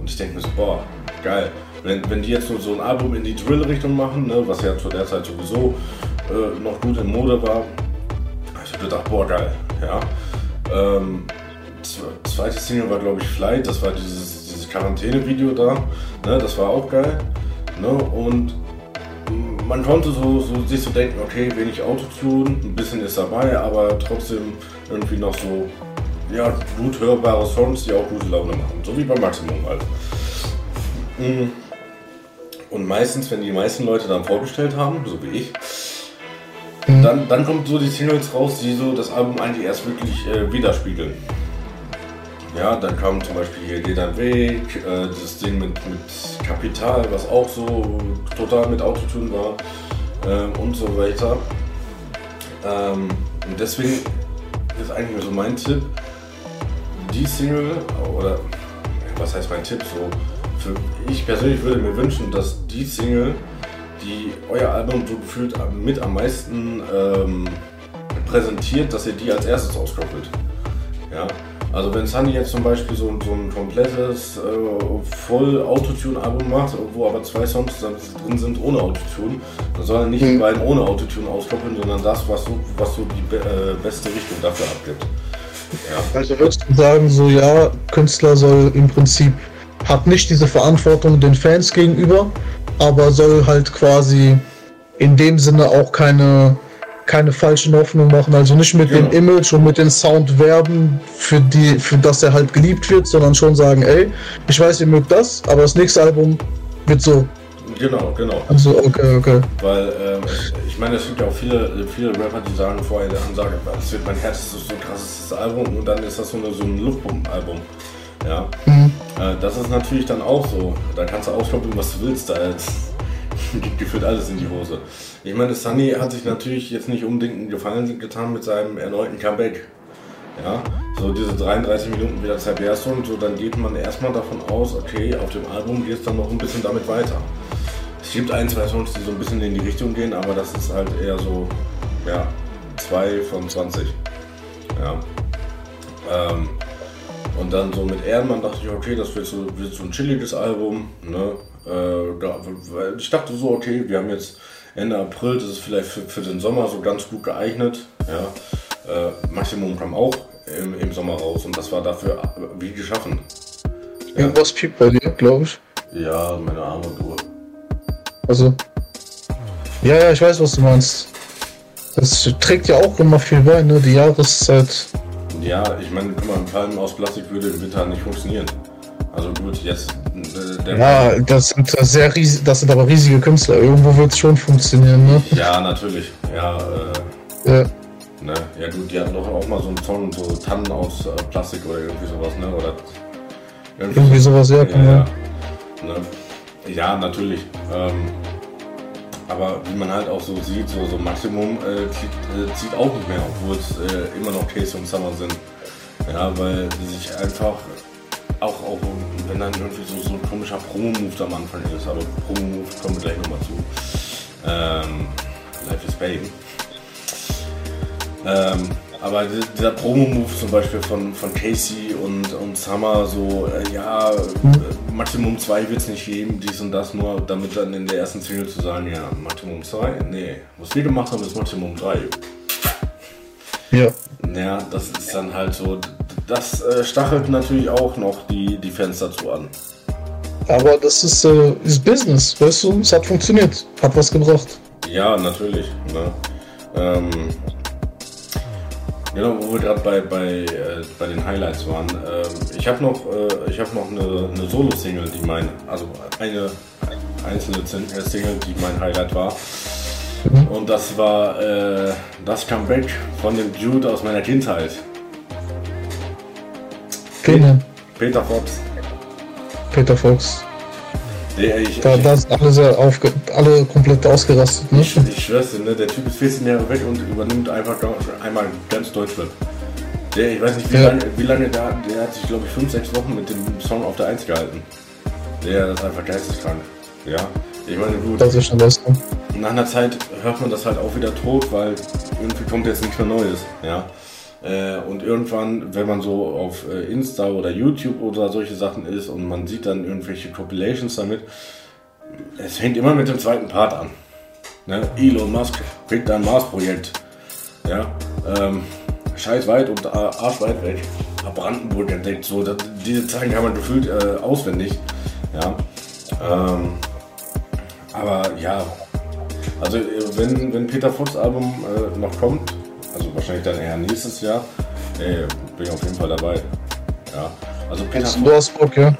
Und ich denke mir so, boah, geil. Wenn, wenn die jetzt nur so ein Album in die Drill-Richtung machen, ne, was ja zu der Zeit sowieso äh, noch gut in Mode war, hab ich gedacht, boah, geil. Ja. Ähm, zwe- zweite Single war, glaube ich, Flight, das war dieses, dieses Quarantäne-Video da, ne, das war auch geil. Ne, und man konnte so, so sich so denken, okay, wenig Autotune, ein bisschen ist dabei, aber trotzdem irgendwie noch so ja, gut hörbare Songs, die auch gute Laune machen. So wie bei Maximum halt. Mm. Und meistens, wenn die meisten Leute dann vorgestellt haben, so wie ich, dann, dann kommt so die Singles raus, die so das Album eigentlich erst wirklich äh, widerspiegeln. Ja, dann kam zum Beispiel hier Geh dein Weg, äh, das Ding mit, mit Kapital, was auch so total mit Autotune war ähm, und so weiter. Ähm, und deswegen ist eigentlich so mein Tipp, die Single, oder was heißt mein Tipp, so für, ich persönlich würde mir wünschen, dass die Single, die euer Album so gefühlt mit am meisten ähm, präsentiert, dass ihr die als erstes auskoppelt. Ja, also wenn Sunny jetzt zum Beispiel so, ein- so ein komplettes äh, voll Autotune-Album macht, wo aber zwei Songs drin sind ohne Autotune, dann soll er nicht die beiden ohne Autotune auskoppeln, sondern das, was so, was so die be äh, beste Richtung dafür abgibt. Ja. Also würdest du sagen, so ja, Künstler soll im Prinzip, hat nicht diese Verantwortung den Fans gegenüber, aber soll halt quasi in dem Sinne auch keine, keine falschen Hoffnungen machen. Also nicht mit Genau. dem Image und mit dem Sound werben, für die, für das er halt geliebt wird, sondern schon sagen, ey, ich weiß, ihr mögt das, aber das nächste Album wird so. Genau, genau. Also okay, okay. Weil ähm, ich meine, es gibt ja auch viele, viele Rapper, die sagen vorher der Ansage, das wird mein härtestes, so krassestes Album und dann ist das so, eine, so ein Luftpumpenalbum. Ja. Mhm. Äh, das ist natürlich dann auch so. Da kannst du auskoppeln, was du willst. Da jetzt geht gefühlt alles in die Hose. Ich meine, Sunny hat sich natürlich jetzt nicht unbedingt einen Gefallen getan mit seinem erneuten Comeback. Ja, so diese 33 Minuten wieder Song, so dann geht man erstmal davon aus, okay, auf dem Album geht es dann noch ein bisschen damit weiter. Es gibt ein, zwei Songs, die so ein bisschen in die Richtung gehen, aber das ist halt eher so, ja, zwei von 20. Ja. Ähm, und dann so mit Ehrenmann dachte ich, okay, das wird so, wird so ein chilliges Album. Ne? Äh, da, ich dachte so, okay, wir haben jetzt Ende April, das ist vielleicht für, für den Sommer so ganz gut geeignet. Ja? Äh, Maximum kam auch im, im Sommer raus und das war dafür wie geschaffen. Irgendwas piept bei dir, glaube ich. Ja, meine arme Uhr. Also. Ja, ja, ich weiß, was du meinst. Das trägt ja auch immer viel bei, ne? Die Jahreszeit. Ja, ich meine, guck mal, ein Palmen aus Plastik würde im Winter nicht funktionieren. Also gut, jetzt Ja, das sind äh, sehr riesig, das sind aber riesige Künstler. Irgendwo wird es schon funktionieren, ne? Ja, natürlich. Ja, äh, Ja. ne? ja gut, die hatten doch auch mal so einen Song, so Tannen aus äh, Plastik oder irgendwie sowas, ne? Oder Irgendwie sowas, ja, ja, sein. ne? ja, natürlich. Ähm, aber wie man halt auch so sieht, so, so Maximum äh, zieht, äh, zieht auch nicht mehr, obwohl es äh, immer noch Case und Summer sind. Ja, weil die sich einfach auch, auch wenn dann irgendwie so, so ein komischer Promo-Move am Anfang ist, aber Promo-Move kommen wir gleich nochmal zu. Ähm, Life is Pain. Ähm, aber di- dieser Promo-Move zum Beispiel von, von Casey und, und Summer, so, äh, ja, äh, Maximum 2 wird es nicht geben, dies und das, nur damit dann in der ersten Single zu sagen, ja, Maximum 2? Nee, was wir gemacht haben, ist Maximum 3. Ja. Ja, das ist dann halt so, das äh, stachelt natürlich auch noch die, die Fans dazu an. Aber das ist, äh, ist Business, weißt du? Es hat funktioniert. Hat was gebracht. Ja, natürlich. Ne? Ähm, genau, wo wir gerade bei, bei, äh, bei den Highlights waren. Ähm, ich habe noch, äh, ich hab noch eine, eine Solo-Single, die mein, also eine einzelne äh, Single, die mein Highlight war. Und das war äh, das Comeback von dem Dude aus meiner Kindheit. Kennen. Peter Fox. Peter Fox. Der, ich, Da, da sind alle sehr aufge alle komplett ausgerastet, ne? Ich, ich schwör's dir, ne? der Typ ist 14 Jahre weg und übernimmt einfach einmal ganz Deutschland. Der, ich weiß nicht, wie Ja. lange, wie lange da, der hat sich, glaube ich, 5, 6 Wochen mit dem Song auf der 1 gehalten. Der ist einfach geisteskrank. Ja, ich meine, gut. Das ist schon das. Nach einer Zeit hört man das halt auch wieder tot, weil irgendwie kommt jetzt nichts mehr Neues. Ja. Äh, und irgendwann, wenn man so auf äh, Insta oder YouTube oder solche Sachen ist und man sieht dann irgendwelche Compilations damit, es fängt immer mit dem zweiten Part an. Ne? Elon Musk kriegt ein Mars-Projekt. Ja, ähm, scheiß weit und äh, arschweit weg. Brandenburg entdeckt. So, das, diese Zeichen kann man gefühlt äh, auswendig. Ja, ähm, aber ja, also wenn, wenn Peter Fox Album äh, noch kommt, wahrscheinlich dann eher nächstes Jahr, ey, bin ich auf jeden Fall dabei. Ja, also Peter hast Bock, ja?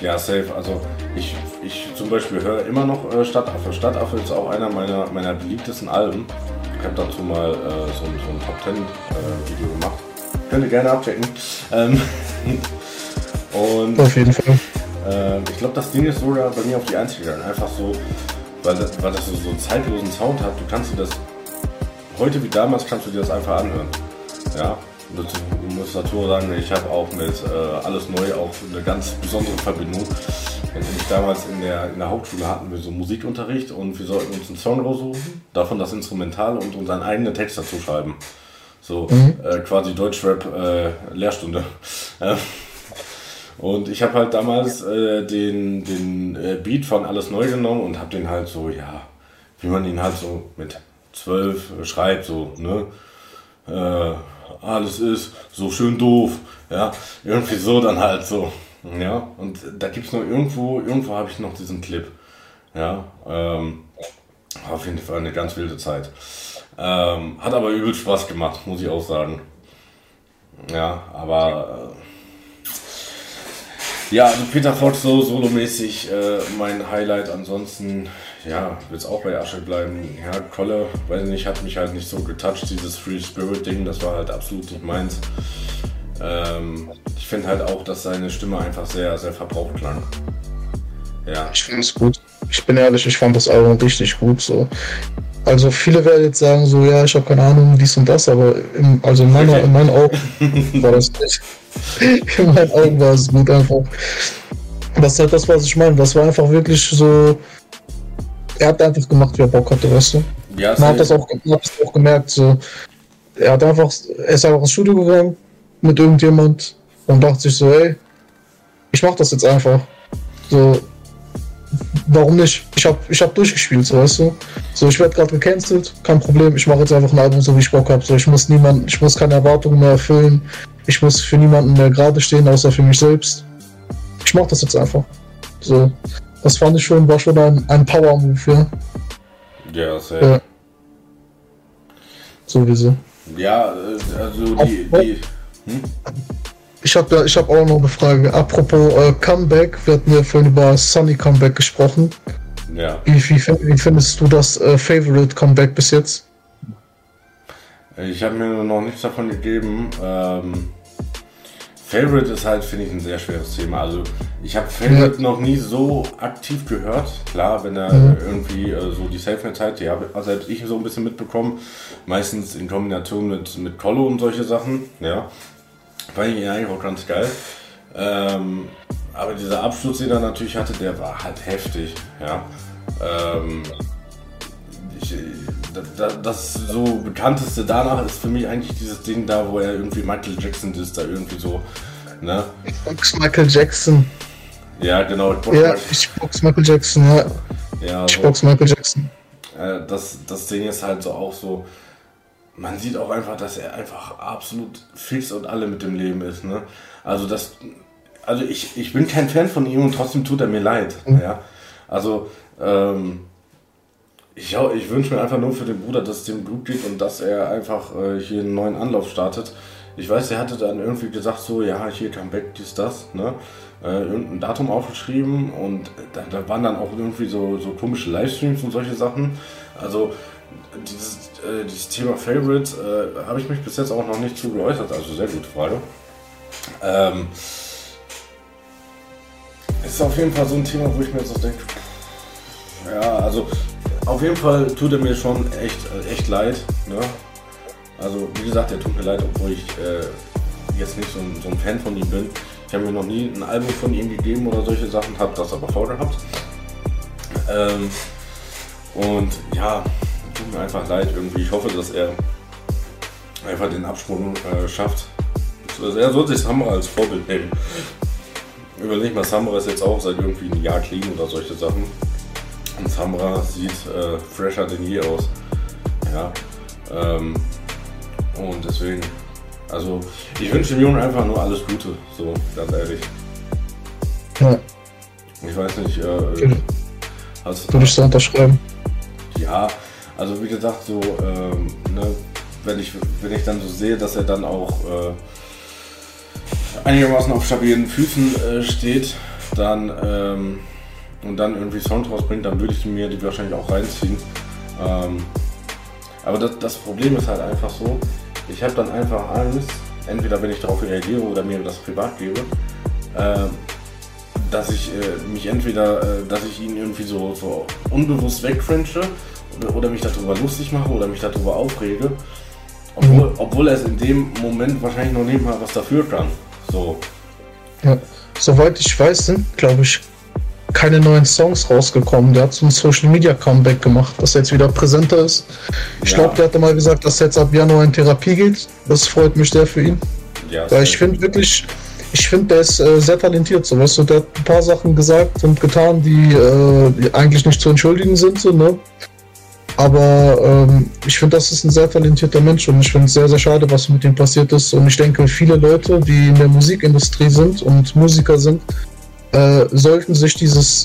Ja, safe. Also ich, ich zum Beispiel höre immer noch äh, Stadtaffe. Stadtaffe ist auch einer meiner, meiner beliebtesten Alben. Ich habe dazu mal äh, so, so, ein Top 10 äh, Video gemacht. Könnt ihr gerne abchecken. Ähm, und auf jeden Fall. Äh, ich glaube, das Ding ist sogar bei mir auf die Einzige gegangen. Einfach so, weil das, weil das so einen zeitlosen Sound hat. Du kannst dir das heute wie damals kannst du dir das einfach anhören. Ja, du musst dazu sagen, ich habe auch mit äh, alles neu auch eine ganz besondere Verbindung. Nämlich damals in der, in der Hauptschule hatten wir so Musikunterricht und wir sollten uns einen Song raussuchen, davon das Instrumental und unseren eigenen Text dazu schreiben. So mhm. äh, quasi Deutschrap äh, und ich habe halt damals äh, den, den äh, Beat von Alles Neu genommen und habe den halt so, ja, wie man ihn halt so mit zwölf schreibt, so, ne? Äh, alles ist so schön doof, ja, irgendwie so dann halt so, ja, und da gibt es noch irgendwo, irgendwo habe ich noch diesen Clip, ja, ähm, auf jeden Fall eine ganz wilde Zeit. Ähm, hat aber übel Spaß gemacht, muss ich auch sagen. Ja, aber äh, ja, also Peter Fox so solomäßig äh, mein Highlight. Ansonsten ja, wird es auch bei Asche bleiben. Ja, Kolle, weiß nicht, hat mich halt nicht so getoucht, dieses Free Spirit Ding, das war halt absolut nicht meins. Ähm, ich finde halt auch, dass seine Stimme einfach sehr, sehr verbraucht klang. Ja. Ich finde es gut. Ich bin ehrlich, ich fand das Album richtig gut. So. Also viele werden jetzt sagen, so ja, ich habe keine Ahnung, dies und das, aber im, also in, meiner, in meinen Augen war das nicht. In meinen Augen war es gut einfach. Das ist halt das, was ich meine. Das war einfach wirklich so er hat einfach gemacht, wie er Bock hatte, weißt du? Ja, man hat das, auch, man hat das auch gemerkt. So. Er hat einfach, er ist einfach ins Studio gegangen mit irgendjemand und dachte sich so, ey, ich mach das jetzt einfach. So, warum nicht? Ich hab, ich hab durchgespielt, so weißt du. So, ich werde gerade gecancelt, kein Problem. Ich mache jetzt einfach ein Album, so wie ich Bock habe. So, ich muss niemanden, ich muss keine Erwartungen mehr erfüllen. Ich muss für niemanden mehr gerade stehen, außer für mich selbst. Ich mach das jetzt einfach. So, das fand ich schon, war schon ein, ein Power-Move, ja. Ja, sehr. Ja. Sowieso. Ja, äh, also die. die hm? Ich habe ich hab auch noch eine Frage. Apropos äh, Comeback, wir hatten ja vorhin über Sunny Comeback gesprochen. Ja. Wie, wie, wie findest du das äh, Favorite Comeback bis jetzt? Ich habe mir noch nichts davon gegeben. Ähm, Favorite ist halt, finde ich, ein sehr schweres Thema. Also ich habe Favorite ja. noch nie so aktiv gehört. Klar, wenn er mhm. irgendwie äh, so die Selfmade-Zeit, die habe selbst ich so ein bisschen mitbekommen. Meistens in Kombination mit, mit Collo und solche Sachen. Ja. Fand ich eigentlich auch ganz geil. Ähm, aber dieser Absturz, den er natürlich hatte, der war halt heftig. Ja. Ähm, ich, das, das so bekannteste danach ist für mich eigentlich dieses Ding da, wo er irgendwie Michael Jackson ist, da irgendwie so, ne? Ich box Michael Jackson. Ja, genau. Ich box, ja, ich box Michael Jackson, ja. ja ich so, box Michael Jackson. Äh, das, das Ding ist halt so auch so, man sieht auch einfach, dass er einfach absolut fix und alle mit dem Leben ist, ne? Also das, also ich, ich bin kein Fan von ihm und trotzdem tut er mir leid, mhm. ja. Also, ähm, ich, ich wünsche mir einfach nur für den Bruder, dass es dem gut geht und dass er einfach äh, hier einen neuen Anlauf startet. Ich weiß, er hatte dann irgendwie gesagt, so, ja, hier Comeback, dies, das, ne? Äh, irgendein Datum aufgeschrieben und da, da, waren dann auch irgendwie so, so komische Livestreams und solche Sachen. Also dieses, äh, dieses Thema Favorites äh, habe ich mich bis jetzt auch noch nicht zu geäußert, also sehr gute Frage. Ähm, ist auf jeden Fall so ein Thema, wo ich mir jetzt auch denke, ja, also auf jeden Fall tut er mir schon echt, äh, echt leid. Ne? Also wie gesagt, er tut mir leid, obwohl ich äh, jetzt nicht so ein, so ein, Fan von ihm bin. Ich habe mir noch nie ein Album von ihm gegeben oder solche Sachen, habe das aber vorgehabt. Ähm, und ja, tut mir einfach leid irgendwie. Ich hoffe, dass er einfach den Absprung äh, schafft. Also er sollte sich Samra als Vorbild nehmen. Überleg mal, Samra ist jetzt auch seit irgendwie einem Jahr clean oder solche Sachen. Und Samra sieht äh, fresher denn je aus. Ja. Ähm, und deswegen, also ich wünsche dem Jungen einfach nur alles Gute, so ganz ehrlich. Ja, Ich weiß nicht, äh, würde hast, würde ich so unterschreiben. Ja, also wie gesagt, so, ähm, ne, wenn, ich, wenn ich dann so sehe, dass er dann auch äh, einigermaßen auf stabilen Füßen äh, steht, dann ähm, und dann irgendwie Sound rausbringt, dann würde ich mir die wahrscheinlich auch reinziehen. Ähm, aber das, das Problem ist halt einfach so, ich habe dann einfach Angst, entweder wenn ich darauf reagiere oder mir das privat gebe, ähm, dass ich äh, mich entweder, äh, dass ich ihn irgendwie so, so unbewusst wegfringe oder, mich darüber lustig mache oder mich darüber aufrege, obwohl, obwohl er es in dem Moment wahrscheinlich noch nicht mal was dafür kann. So, Ja. Soweit ich weiß, sind, glaube ich, keine neuen Songs rausgekommen. Der hat so ein Social Media Comeback gemacht, dass er jetzt wieder präsenter ist. Ich Ja. glaube, der hatte mal gesagt, dass er jetzt ab Januar in Therapie geht. Das freut mich sehr für ihn. ja, Weil ich finde wirklich, ich finde, der ist äh, sehr talentiert. So, weißt du, der hat ein paar Sachen gesagt und getan, die, äh, die eigentlich nicht zu entschuldigen sind. So, ne? Aber ähm, ich finde, das ist ein sehr talentierter Mensch und ich finde es sehr, sehr schade, was mit ihm passiert ist. Und ich denke, viele Leute, die in der Musikindustrie sind und Musiker sind, äh, sollten sich dieses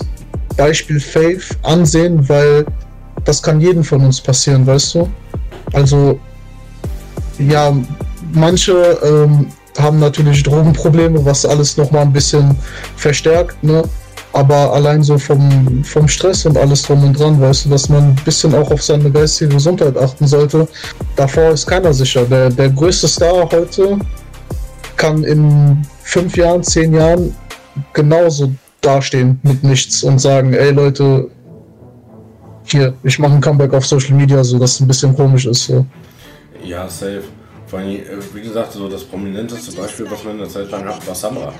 Beispiel Faith ansehen, weil das kann jedem von uns passieren, weißt du? Also, ja, manche ähm, haben natürlich Drogenprobleme, was alles nochmal ein bisschen verstärkt, ne? Aber allein so vom, vom Stress und alles drum und dran, weißt du, dass man ein bisschen auch auf seine geistige Gesundheit achten sollte. Davor ist keiner sicher. Der, der größte Star heute kann in fünf Jahren, zehn Jahren genauso dastehen mit nichts und sagen, ey Leute, hier, ich mache ein Comeback auf Social Media, so dass es ein bisschen komisch ist. So. ja, safe. Vor allem, äh, wie gesagt, so das prominenteste Beispiel, was man in der Zeit lang hat, war Samra.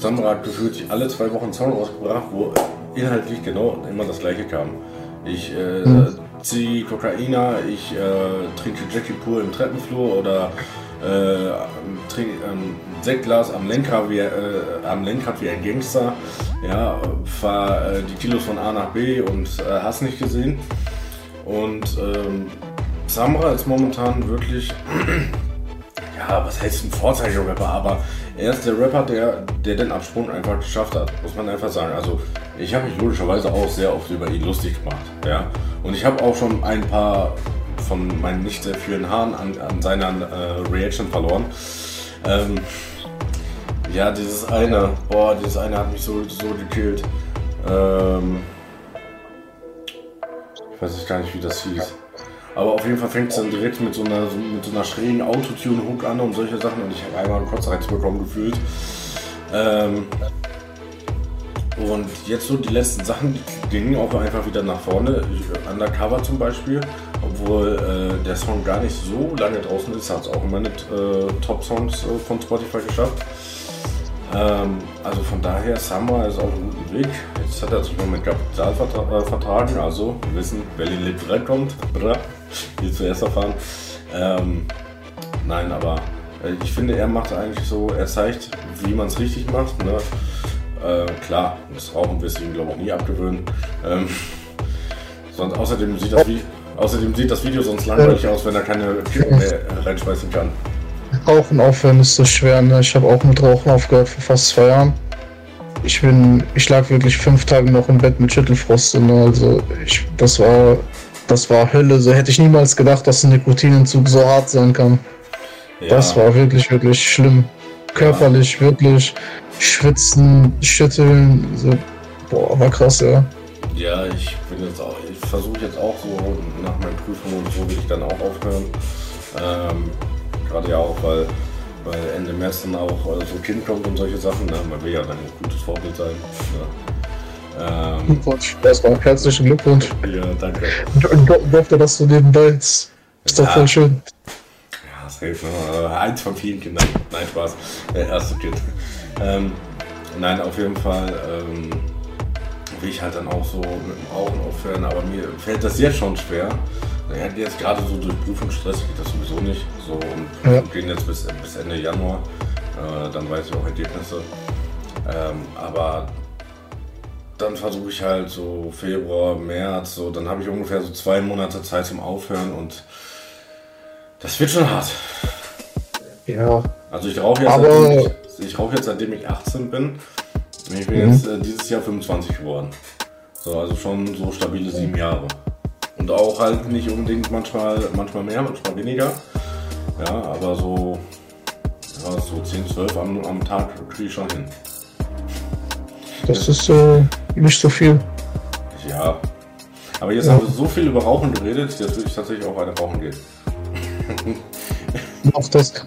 Samra hat gefühlt sich alle zwei Wochen einen Song rausgebracht, wo inhaltlich genau immer das gleiche kam. Ich äh, ziehe Kokaina, ich äh, trinke Jackie pur im Treppenflur oder äh, trinke ein Sektglas am Lenkrad wie, äh, am Lenkrad wie ein Gangster. Ja, fahr äh, die Kilos von A nach B und äh, hast nicht gesehen. Und ähm, Samra ist momentan wirklich, ja, was heißt ein Vorzeigerapper, aber er ist der Rapper, der, der den Absprung einfach geschafft hat, muss man einfach sagen. Also ich habe mich logischerweise auch sehr oft über ihn lustig gemacht, ja. Und ich habe auch schon ein paar von meinen nicht sehr vielen Haaren an, an seiner äh, Reaction verloren. Ähm, ja, dieses eine, boah, dieses eine hat mich so, so gekillt. Ähm, ich weiß gar nicht, wie das hieß. Aber auf jeden Fall fängt es dann direkt mit so einer, mit so einer schrägen Autotune-Hook an und solche Sachen und ich habe einmal einen Kotzreiz bekommen gefühlt. Ähm, und jetzt so die letzten Sachen gingen auch einfach wieder nach vorne. Undercover zum Beispiel, obwohl äh, der Song gar nicht so lange draußen ist, hat es auch immer nicht äh, Top-Songs äh, von Spotify geschafft. Ähm, also von daher, Summer ist auf einem guten Weg. Jetzt hat er sich noch mit Kapital vertra äh, vertragen, also wissen, Berlin lebt reinkommt. Hier zuerst erfahren. Ähm, nein, aber äh, ich finde, er macht eigentlich so, er zeigt, wie man es richtig macht. Ne? Äh, klar, das Rauchen wirst du ihm glaube ich auch nie abgewöhnen. Ähm, sonst, außerdem, sieht das Vi- außerdem sieht das Video sonst langweilig aus, wenn er keine Kippen mehr reinschmeißen kann. Rauchen aufhören ist so schwer, ne? Ich habe auch mit Rauchen aufgehört vor fast zwei Jahren. Ich bin, ich lag wirklich fünf Tage noch im Bett mit Schüttelfrost, ne? Also ich, das war, das war Hölle. So hätte ich niemals gedacht, dass ein Nikotinentzug so hart sein kann. Ja. Das war wirklich, wirklich schlimm. Körperlich, wirklich schwitzen, schütteln, so, boah, war krass, ja. Ja, ich bin jetzt auch, ich versuche jetzt auch so nach meinen Prüfungen und so will ich dann auch aufhören. Ähm, Gerade ja auch, weil, weil Ende März dann auch äh, so ein Kind kommt und solche Sachen. Ne? Man will ja dann ein gutes Vorbild sein. Ne? Ähm, Glückwunsch. Erstmal herzlichen Glückwunsch. ja, danke. Ich durfte das so nebenbei. Ist ist doch Ja. voll schön. Ja, safe. Ne? Äh, Eins von vielen Kindern. Nein, Spaß. Der erste Kind. Ähm, nein, auf jeden Fall. Ähm, will ich halt dann auch so mit dem Rauchen aufhören, aber mir fällt das jetzt schon schwer. Ja, jetzt gerade so durch Prüfungsstress geht das sowieso nicht. So und Ja. wir gehen jetzt bis, bis Ende Januar. Äh, dann weiß ich auch Ergebnisse. Ähm, aber dann versuche ich halt so Februar, März, so, dann habe ich ungefähr so zwei Monate Zeit zum Aufhören und das wird schon hart. Ja, Also ich rauche jetzt, Aber- seitdem ich, ich rauche jetzt seitdem ich 18 bin. Ich bin jetzt äh, dieses Jahr 25 geworden. So, also schon so stabile sieben Jahre. Und auch halt nicht unbedingt manchmal, manchmal mehr, manchmal weniger. Ja, aber so, ja, so 10, 12 am, am Tag kriege ich schon hin. das ist äh, nicht so viel. Ja. Aber jetzt haben wir so viel über Rauchen geredet, jetzt würde ich tatsächlich auch weiter rauchen gehen. Mach das.